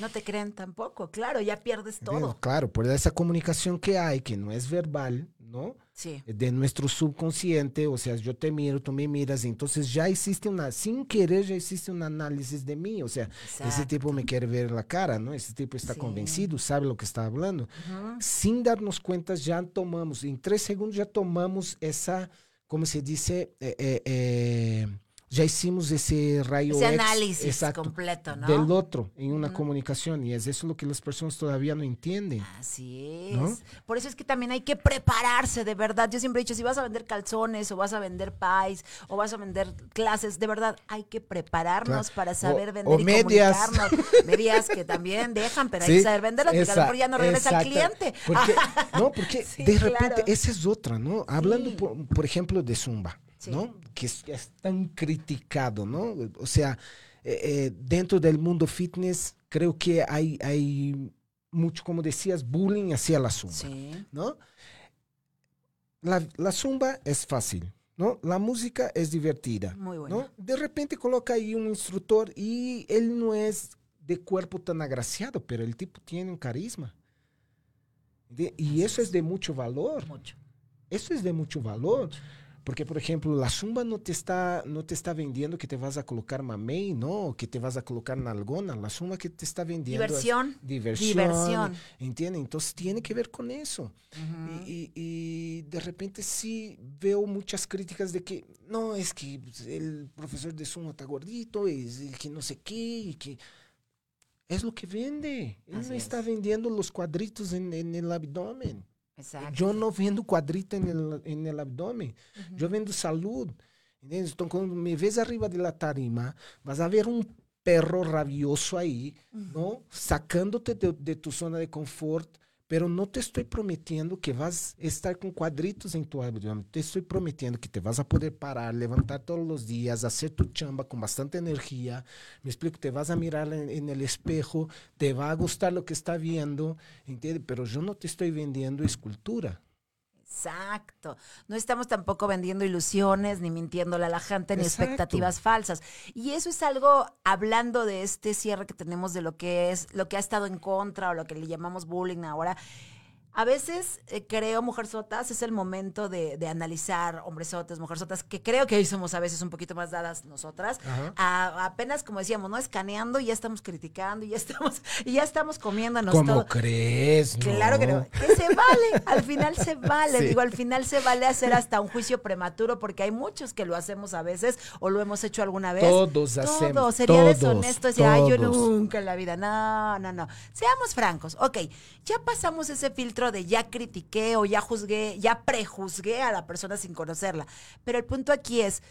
No te creen tampoco, claro, ya pierdes todo. Bueno, claro, por esa comunicación que hay, que no es verbal, ¿no? Sí. De nuestro subconsciente, o sea, yo te miro, tú me miras, entonces ya existe una, sin querer, ya existe un análisis de mí, o sea, ese Exacto. tipo me quiere ver la cara, ¿no? Ese tipo está Sí. convencido, sabe lo que está hablando. Ujú. Sin darnos cuenta, ya tomamos, en tres segundos ya tomamos esa, como se dice, Eh, eh, eh, ya hicimos ese rayo Ese análisis exacto, completo, ¿no? del otro en una comunicación, y es eso lo que las personas todavía no entienden. Así es. ¿No? Por eso es que también hay que prepararse, de verdad. Yo siempre he dicho, si vas a vender calzones o vas a vender pies o vas a vender clases, de verdad hay que prepararnos Claro. para O- saber o vender y medias. comunicarnos. *laughs* medias que también dejan, pero hay que saber venderlas porque a lo mejor ya no regresa al cliente. Porque, *laughs* no, porque Sí, de repente, claro. esa es otra, ¿no? Hablando, Sí. por, por ejemplo, de Zumba, Sí. ¿no? Que es, es tan criticado, ¿no? O sea, eh, eh, dentro del mundo fitness, creo que hay, hay mucho, como decías, bullying hacia la Zumba, Sí. ¿no? La, la Zumba es fácil, ¿no? La música es divertida. Muy. ¿no? De repente coloca ahí un instructor y él no es de cuerpo tan agraciado, pero el tipo tiene un carisma. De- y eso es. es de mucho valor. Mucho. Eso es de mucho valor. Porque, por ejemplo, la zumba no te está, no te está vendiendo que te vas a colocar mamey, ¿no? Que te vas a colocar nalgona. La zumba que te está vendiendo es Diversión. diversión. Diversión. ¿Entiendes? Entonces tiene que ver con eso. Ujú. Y, y- y de repente sí veo muchas críticas de que no, es que pues, el profesor de Zumba está gordito, es el que no sé qué, y que es lo que vende. Él Así no es. está vendiendo los cuadritos en, en el abdomen. Exacto. Yo no vendo cuadrito en el, en el abdomen. Ujú. Yo vendo salud. ¿entiendes? Entonces, cuando me ves arriba de la tarima, vas a ver un perro rabioso ahí, ¿no? Sacándote de, de tu zona de confort, pero no te estoy prometiendo que vas estar con cuadritos en tu abdomen. Te estoy prometiendo que te vas a poder parar, levantar todos los días, hacer tu chamba con bastante energía. Me explico, te vas a mirar en, el espejo, te va a gustar lo que está viendo, ¿entiendes? Pero yo no te estoy vendiendo escultura. Exacto. No estamos tampoco vendiendo ilusiones, ni mintiéndole a la gente, ni Exacto. expectativas falsas. Y eso es algo, hablando de este cierre que tenemos de lo que es, lo que ha estado en contra o lo que le llamamos bullying ahora. A veces eh, creo, mujerzotas, es el momento de, de analizar hombresotes, mujerzotas, que creo que hoy somos a veces un poquito más dadas nosotras. A- apenas, como decíamos, ¿no? Escaneando y ya estamos criticando y ya estamos, *laughs* y ya estamos comiéndonos ¿Cómo todo. crees? Claro que no. Que se vale, al final se vale. Sí. Digo, al final se vale hacer hasta un juicio prematuro porque hay muchos que lo hacemos a veces o lo hemos hecho alguna vez. Todos hacemos. Todo. Sería todos, deshonesto decir, ay, yo todos. nunca en la vida. No, no, no. Seamos francos. Ok, ya pasamos ese filtro de ya critiqué o ya juzgué, ya prejuzgué a la persona sin conocerla. Pero el punto aquí es,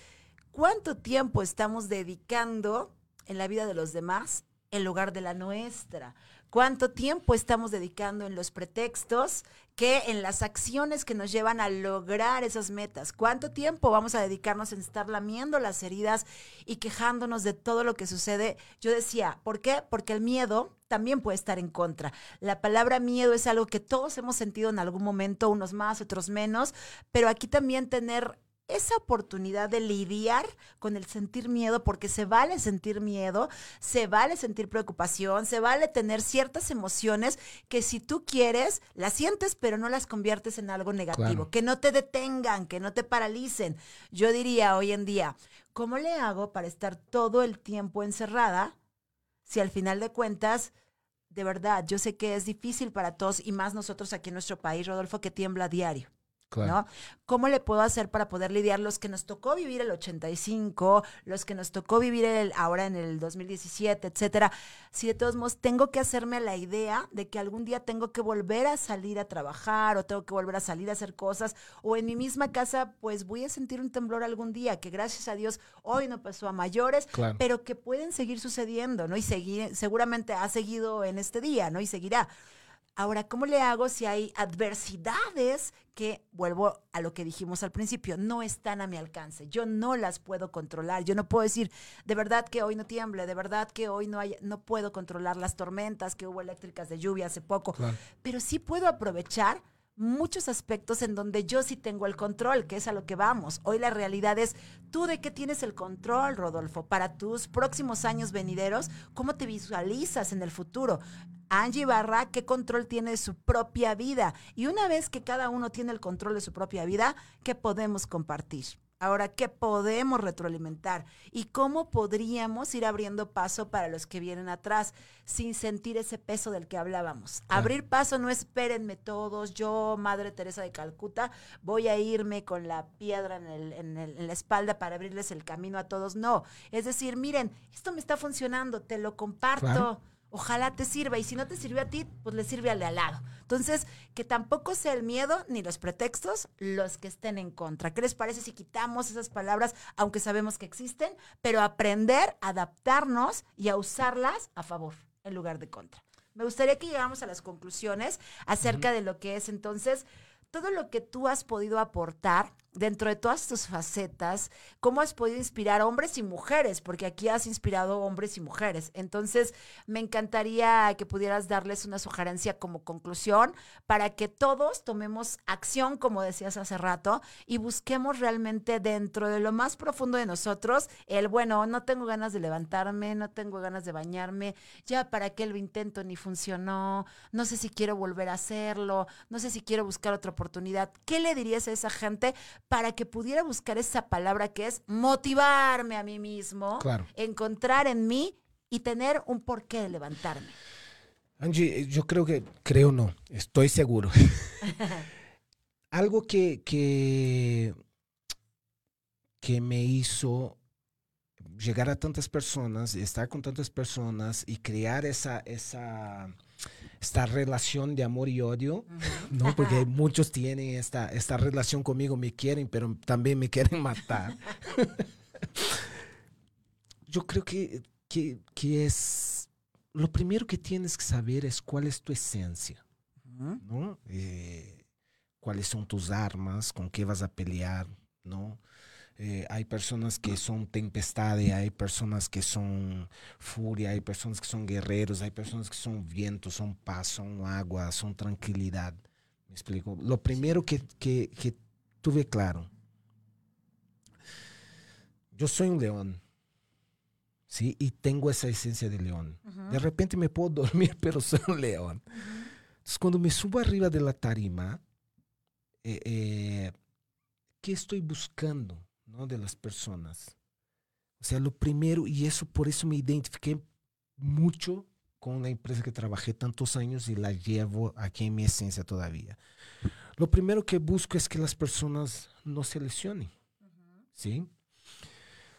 ¿cuánto tiempo estamos dedicando en la vida de los demás en lugar de la nuestra? ¿Cuánto tiempo estamos dedicando en los pretextos que en las acciones que nos llevan a lograr esas metas? ¿Cuánto tiempo vamos a dedicarnos en estar lamiendo las heridas y quejándonos de todo lo que sucede? Yo decía, ¿por qué? Porque el miedo también puede estar en contra. La palabra miedo es algo que todos hemos sentido en algún momento, unos más, otros menos, pero aquí también tener esa oportunidad de lidiar con el sentir miedo, porque se vale sentir miedo, se vale sentir preocupación, se vale tener ciertas emociones que si tú quieres, las sientes, pero no las conviertes en algo negativo, Claro. que no te detengan, que no te paralicen. Yo diría hoy en día, ¿cómo le hago para estar todo el tiempo encerrada si al final de cuentas... De verdad, yo sé que es difícil para todos y más nosotros aquí en nuestro país, Rodolfo, que tiembla a diario. Claro. ¿no? ¿Cómo le puedo hacer para poder lidiar los que nos tocó vivir el 85, los que nos tocó vivir el, ahora en el 2017, etcétera? Si de todos modos tengo que hacerme la idea de que algún día tengo que volver a salir a trabajar o tengo que volver a salir a hacer cosas o en mi misma casa pues voy a sentir un temblor algún día que gracias a Dios hoy no pasó a mayores, Claro. pero que pueden seguir sucediendo, ¿no? Y seguir, seguramente ha seguido en este día, ¿no? Y seguirá. Ahora, ¿cómo le hago si hay adversidades que, vuelvo a lo que dijimos al principio, no están a mi alcance? Yo no las puedo controlar. Yo no puedo decir, de verdad que hoy no tiemble, de verdad que hoy no hay, no puedo controlar las tormentas que hubo eléctricas de lluvia hace poco, Claro. pero sí puedo aprovechar muchos aspectos en donde yo sí tengo el control, que es a lo que vamos. Hoy la realidad es, ¿tú de qué tienes el control, Rodolfo? Para tus próximos años venideros, ¿cómo te visualizas en el futuro? Angie Barra, ¿qué control tiene de su propia vida? Y una vez que cada uno tiene el control de su propia vida, ¿qué podemos compartir? Ahora, ¿qué podemos retroalimentar? ¿Y cómo podríamos ir abriendo paso para los que vienen atrás sin sentir ese peso del que hablábamos? Abrir paso no espérenme todos, yo, Madre Teresa de Calcuta, voy a irme con la piedra en, la espalda para abrirles el camino a todos. No, es decir, miren, esto me está funcionando, te lo comparto ojalá te sirva. Y si no te sirve a ti, pues le sirve al de al lado. Entonces, que tampoco sea el miedo ni los pretextos los que estén en contra. ¿Qué les parece si quitamos esas palabras, aunque sabemos que existen, pero aprender, adaptarnos y a usarlas a favor en lugar de contra? Me gustaría que llegáramos a las conclusiones acerca de lo que es entonces todo lo que tú has podido aportar dentro de todas tus facetas, cómo has podido inspirar hombres y mujeres, porque aquí has inspirado hombres y mujeres. Entonces, me encantaría que pudieras darles una sugerencia como conclusión para que todos tomemos acción, como decías hace rato, y busquemos realmente dentro de lo más profundo de nosotros el, bueno, no tengo ganas de levantarme, no tengo ganas de bañarme, ya para qué lo intento ni funcionó, no sé si quiero volver a hacerlo, no sé si quiero buscar otra oportunidad. ¿Qué le dirías a esa gente? Para que pudiera buscar esa palabra que es motivarme a mí mismo, encontrar en mí y tener un porqué de levantarme. Angie, yo creo que, creo no, estoy seguro. *laughs* Algo que, que, que me hizo llegar a tantas personas, estar con tantas personas y crear esa, esa, esta relación de amor y odio, ¿no? Porque muchos tienen esta, esta relación conmigo, me quieren, pero también me quieren matar. *laughs* Yo creo que, que, que, es, lo primero que tienes que saber es cuál es tu esencia, ¿no? Eh, cuáles son tus armas, con qué vas a pelear, ¿no? Eh, hay personas que son tempestades, hay personas que son furia, hay personas que son guerreros, hay personas que son viento, son paz, son agua, son tranquilidad. ¿Me explico? Lo primero que, que, que tuve claro, yo soy un león. ¿sí? Y tengo esa esencia de león. De repente me puedo *laughs* dormir, pero soy un león. Entonces, cuando me subo arriba de la tarima, eh, eh, ¿qué estoy buscando? ¿No? de las personas. O sea, lo primero, y eso por eso me identifiqué mucho con la empresa que trabajé tantos años y la llevo aquí en mi esencia todavía. Lo primero que busco es que las personas no se lesionen. ¿sí?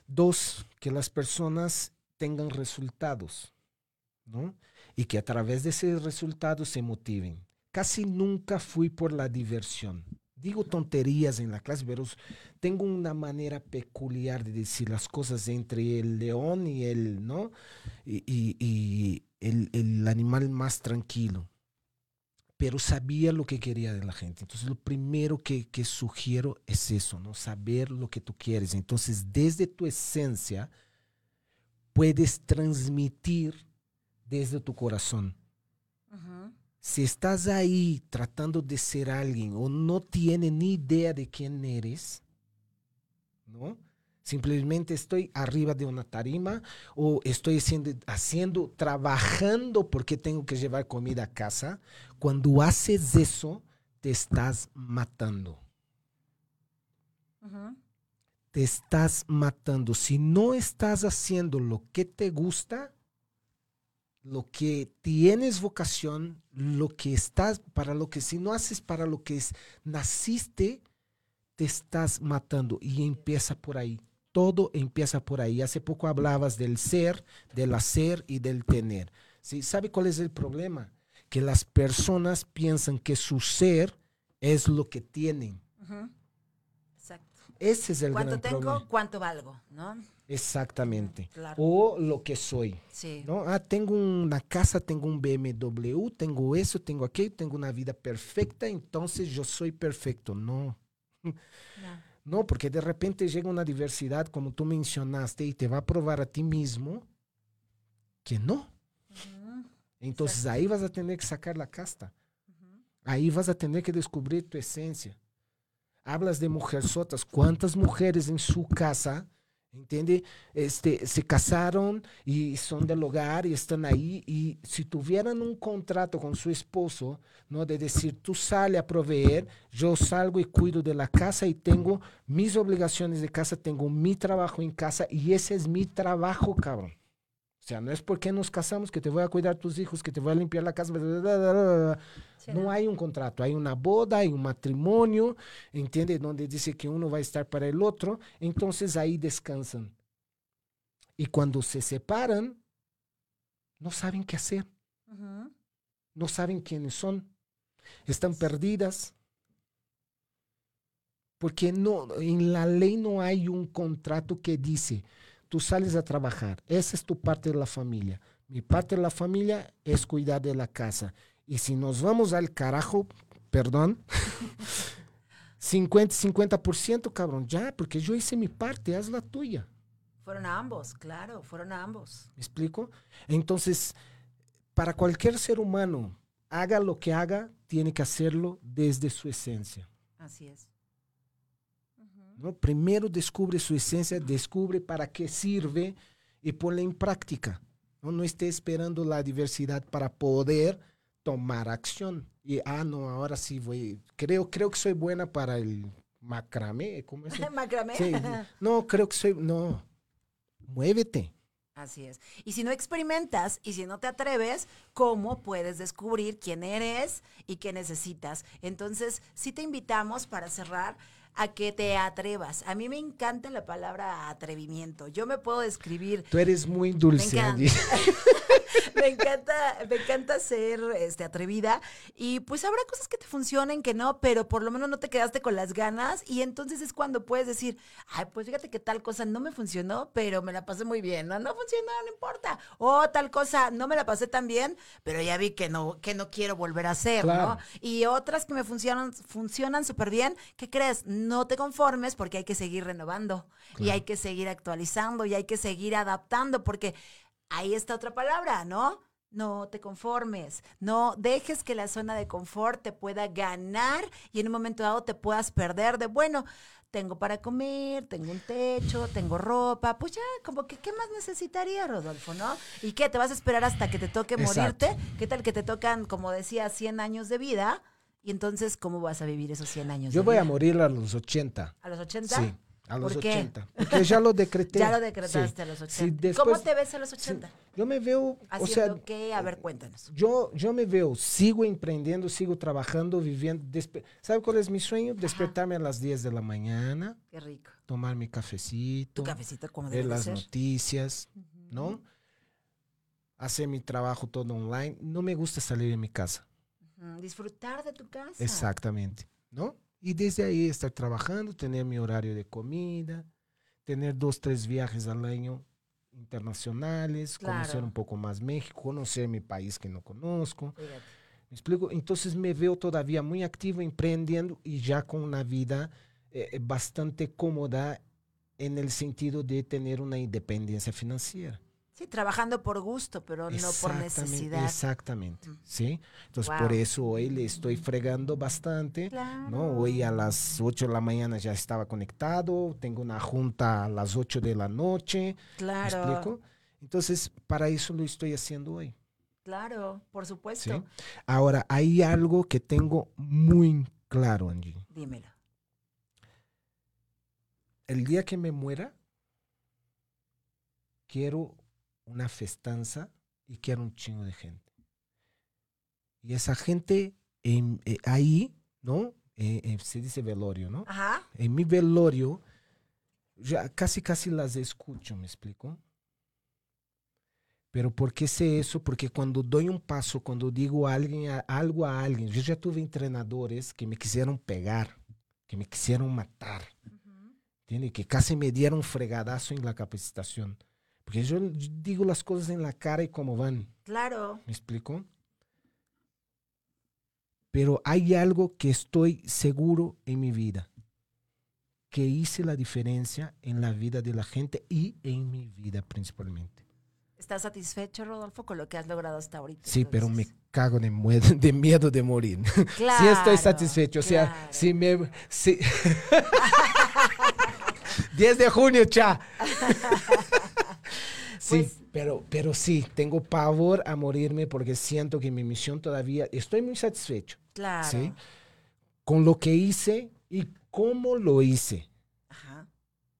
Dos, que las personas tengan resultados, ¿no? Y que a través de ese resultado se motiven. Casi nunca fui por la diversión digo tonterías en la clase, pero tengo una manera peculiar de decir las cosas entre el león y el, ¿no? Y, el, el, animal más tranquilo. Pero sabía lo que quería de la gente. Entonces, lo primero que, que sugiero es eso, ¿no? Saber lo que tú quieres. Entonces, desde tu esencia, puedes transmitir desde tu corazón. Si estás ahí tratando de ser alguien o no tienes ni idea de quién eres, ¿no? Simplemente estoy arriba de una tarima o estoy haciendo, haciendo, trabajando porque tengo que llevar comida a casa. Cuando haces eso, te estás matando. Te estás matando. Si no estás haciendo lo que te gusta, lo que tienes vocación, lo que estás, para lo que si no haces para lo que es, naciste, te estás matando y empieza por ahí. Todo empieza por ahí. Hace poco hablabas del ser, del hacer y del tener. ¿Sí? ¿Sabe cuál es el problema? Que las personas piensan que su ser es lo que tienen. Exacto. Ese es el ¿Cuánto tengo, cuánto valgo? ¿no? Exactamente. O lo que soy. ¿no? Ah, tengo una casa, tengo un BMW, tengo eso, tengo aquello, tengo una vida perfecta, entonces yo soy perfecto. No. *laughs* No, porque de repente llega una diversidad, como tú mencionaste, y te va a probar a ti mismo que no. Entonces ahí vas a tener que sacar la casta. Ahí vas a tener que descubrir tu esencia. Hablas de mujerzotas. ¿Cuántas mujeres en su casa ¿Entiende? Este, se casaron y son del hogar y están ahí. Y si tuvieran un contrato con su esposo, ¿no? De decir, tú sale a proveer, yo salgo y cuido de la casa y tengo mis obligaciones de casa, tengo mi trabajo en casa y ese es mi trabajo, cabrón. O sea, no es porque nos casamos que te voy a cuidar tus hijos, que te voy a limpiar la casa. no hay un contrato, hay una boda, hay un matrimonio, ¿entiende? Donde dice que uno va a estar para el otro. Entonces ahí descansan. Y cuando se separan, no saben qué hacer. No saben quiénes son. Están perdidas. Porque no, en la ley no hay un contrato que dice, tú sales a trabajar. Esa es tu parte de la familia. Mi parte de la familia es cuidar de la casa. Y si nos vamos al carajo, perdón, *laughs* 50, 50%, cabrón, ya, porque yo hice mi parte, haz la tuya. Fueron ambos, claro, fueron ambos. ¿Me explico? Entonces, para cualquier ser humano, haga lo que haga, tiene que hacerlo desde su esencia. Así es. ¿No? Primero descubre su esencia, descubre para qué sirve y ponla en práctica. No, no esté esperando la diversidad para poder tomar acción. Y, ah, no, ahora sí voy, creo, creo que soy buena para el macramé. ¿Cómo es? *laughs* ¿Macramé? *laughs* No, creo que soy, no, muévete. Así es. Y si no experimentas y si no te atreves, ¿cómo puedes descubrir quién eres y qué necesitas? Entonces, sí te invitamos para cerrar a que te atrevas. A mí me encanta la palabra atrevimiento. Yo me puedo describir. Tú eres muy dulce. Me encanta. *laughs* *laughs* me encanta, ser este, atrevida. Y pues habrá cosas que te funcionen, que no, pero por lo menos no te quedaste con las ganas. Y entonces es cuando puedes decir, ay, pues fíjate que tal cosa no me funcionó, pero me la pasé muy bien. No, no funcionó, no importa. O tal cosa no me la pasé tan bien, pero ya vi que no, que no quiero volver a hacer, ¿no? Y otras que me funcionan, funcionan súper bien. ¿Qué crees? no te conformes porque hay que seguir renovando y hay que seguir actualizando y hay que seguir adaptando porque ahí está otra palabra, ¿no? No te conformes, no dejes que la zona de confort te pueda ganar y en un momento dado te puedas perder de, bueno, tengo para comer, tengo un techo, tengo ropa, pues ya, como que, ¿qué más necesitaría, Rodolfo, no? ¿Y qué? ¿Te vas a esperar hasta que te toque morirte? ¿Qué tal que te tocan, como decía, 100 años de vida? Y entonces, ¿cómo vas a vivir esos 100 años? Yo voy a morir a los 80. ¿A los 80? Sí. A los 80. Porque ya lo decreté. *laughs* ya lo decretaste a los 80. ¿Cómo te ves a los 80? yo me veo. ¿Haciendo o sea, qué? A ver, cuéntanos. Yo, yo me veo, sigo emprendiendo, sigo trabajando, viviendo. ¿Sabe cuál es mi sueño? Despertarme a las 10 de la mañana. Qué rico. Tomar mi cafecito. Tu cafecito, como Ver las noticias, ¿no? Hacer mi trabajo todo online. No me gusta salir de mi casa. Disfrutar de tu casa. Exactamente, ¿no? Y desde ahí estar trabajando, tener mi horario de comida, tener dos, tres viajes al año internacionales, conocer un poco más México, conocer mi país que no conozco. ¿Me explico? Entonces me veo todavía muy activo, emprendiendo y ya con una vida eh, bastante cómoda en el sentido de tener una independencia financiera. Sí, trabajando por gusto, pero no por necesidad. Exactamente, ¿sí? Entonces, por eso hoy le estoy fregando bastante, ¿no? Hoy a las 8 de la mañana ya estaba conectado, tengo una junta a las 8 de la noche. Claro. ¿Me explico? Entonces, para eso lo estoy haciendo hoy. Claro, por supuesto. Ahora, hay algo que tengo muy claro, Angie. Dímelo. El día que me muera, quiero una festanza y que era un chingo de gente. Y esa gente en, eh, ahí, ¿no? Eh, eh, se dice velorio, ¿no? Ajá. En mi velorio, ya casi, casi las escucho, ¿me explico? Pero ¿por qué sé eso? Porque cuando doy un paso, cuando digo a alguien, algo a alguien, yo ya tuve entrenadores que me quisieron pegar, que me quisieron matar, ¿entiendes? Que casi me dieron fregadazo en la capacitación. Porque yo digo las cosas en la cara y como van. Claro. ¿Me explico? Pero hay algo que estoy seguro en mi vida, que hice la diferencia en la vida de la gente y en mi vida principalmente. ¿Estás satisfecho, Rodolfo, con lo que has logrado hasta ahorita? Sí, pero me cago de, miedo de morir. sí Claro, estoy satisfecho. O sea, si me... Si... *laughs* 10 de junio, cha. *laughs* *laughs* sí, Pues- pero, pero sí, tengo pavor a morirme porque siento que mi misión todavía... Estoy muy satisfecho Claro. ¿sí? con lo que hice y cómo lo hice. Ajá.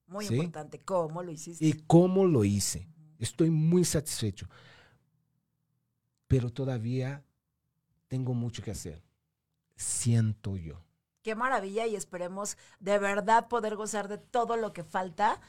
Muy Sí. importante. ¿Cómo lo hiciste? y cómo lo hice. Estoy muy satisfecho. Pero todavía tengo mucho que hacer. Siento yo. Qué maravilla y esperemos de verdad poder gozar de todo lo que falta.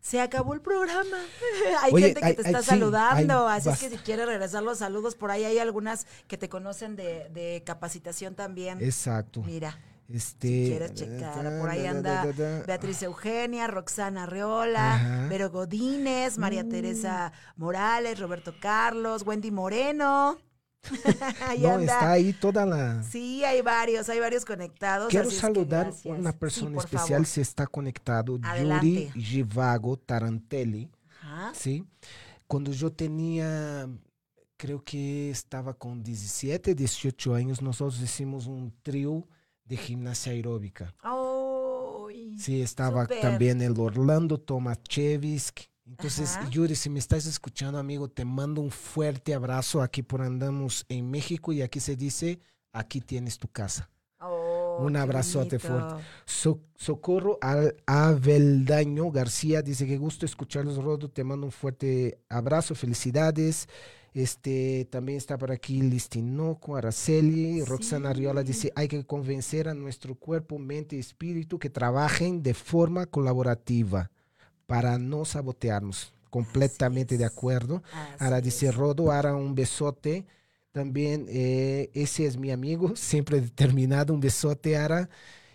Se acabó el programa. *laughs* hay Oye, gente que hay- te hay- está sí, saludando, hay así es que si quieres regresar los saludos, por ahí hay algunas que te conocen de, de capacitación también. Exacto. Mira, Este, si quieres checar, por ahí da, da, anda da, da, da. Beatriz Eugenia, Roxana Arreola, Ajá. Vero Godínez, María Mm. Teresa Morales, Roberto Carlos, Wendy Moreno. *laughs* No, anda. está ahí toda la... Sí, hay varios, hay varios conectados. Quiero saludar a una persona especial, favor. si está conectado, Adelante. Yuri Givago Tarantelli. Ajá. ¿sí? Cuando yo tenía, creo que estaba con 17, 18 años, nosotros hicimos un trío de gimnasia aeróbica. Sí, estaba también el Orlando Tomachevsk. Entonces, Ajá. Yuri, si me estás escuchando, amigo, te mando un fuerte abrazo. Aquí por andamos en México y aquí se dice, aquí tienes tu casa. oh, Un abrazote fuerte. So- Socorro al Aveldaño García dice que gusto escucharlos, Rodo. Te mando un fuerte abrazo, felicidades. Este también está por aquí Listinoco, Araceli, Roxana Riola dice hay que convencer a nuestro cuerpo, mente y espíritu que trabajen de forma colaborativa para no sabotearnos. Completamente de acuerdo. Así Ahora dice. Rodo, ahora un besote. También eh, ese es mi amigo, *laughs* siempre determinado, un besote, Ara.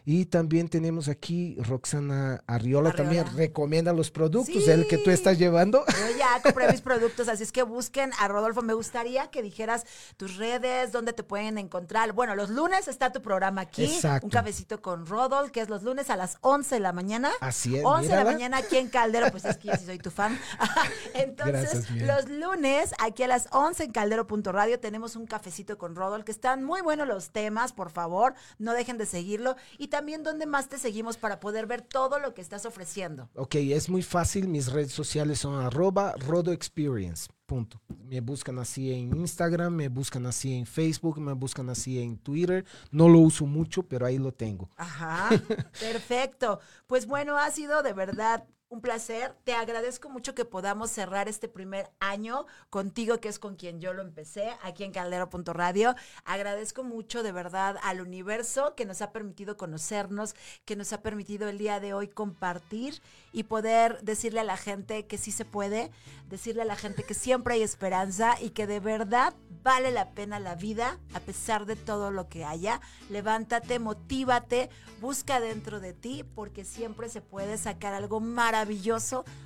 Y también tenemos aquí Roxana Arriola, también recomienda los productos, el que tú estás llevando. Yo ya *laughs* compré mis productos, así es que busquen a Rodolfo. Me gustaría que dijeras tus redes, dónde te pueden encontrar. Bueno, los lunes está tu programa aquí, Exacto. un cafecito con Rodolfo, que es los lunes a las 11 de la mañana. Así es, 11 de la mañana aquí en Caldero, pues es que yo sí soy tu fan. *laughs* *laughs* Entonces, Gracias, los lunes, aquí a las 11 en caldero.radio, tenemos un cafecito con Rodolfo, que están muy buenos los temas, por favor, no dejen de seguirlo. Y también, ¿dónde más te seguimos para poder ver todo lo que estás ofreciendo? Ok, es muy fácil, mis redes sociales son arroba rodoexperience, punto. Me buscan así en Instagram, me buscan así en Facebook, me buscan así en Twitter. No lo uso mucho, pero ahí lo tengo. Ajá, *laughs* perfecto. Pues bueno, ha sido de verdad un placer. Te agradezco mucho que podamos cerrar este primer año contigo, que es con quien yo lo empecé, aquí en Caldero.radio. Agradezco mucho de verdad al universo que nos ha permitido conocernos, que nos ha permitido el día de hoy compartir y poder decirle a la gente que sí se puede, decirle a la gente que siempre hay esperanza y que de verdad vale la pena la vida a pesar de todo lo que haya. Levántate, motívate, busca dentro de ti porque siempre se puede sacar algo maravilloso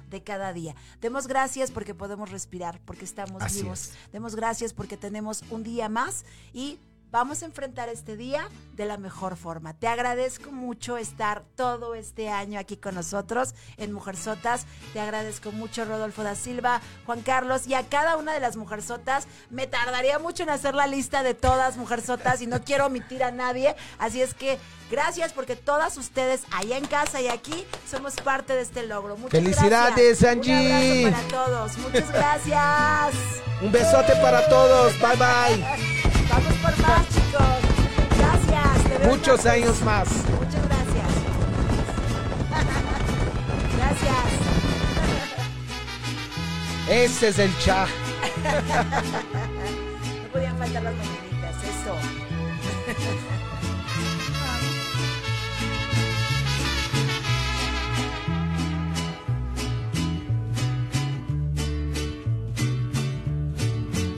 de cada día. Demos gracias porque podemos respirar, porque estamos Así vivos. es. Demos gracias porque tenemos un día más y vamos a enfrentar este día de la mejor forma. Te agradezco mucho estar todo este año aquí con nosotros en Mujerzotas. Te agradezco mucho Rodolfo da Silva, Juan Carlos y a cada una de las Mujerzotas. Me tardaría mucho en hacer la lista de todas Mujerzotas y no quiero omitir a nadie. Así es que gracias porque todas ustedes allá en casa y aquí somos parte de este logro. Muchas Felicidades, gracias. Angie. Un abrazo para todos. Muchas gracias. Un besote para todos, bye bye. Vamos por más, chicos. Gracias. de verdad. Muchos años más. Muchas gracias. *laughs* Gracias. Ese es el cha. *laughs* No podían faltar las mañanitas. Eso.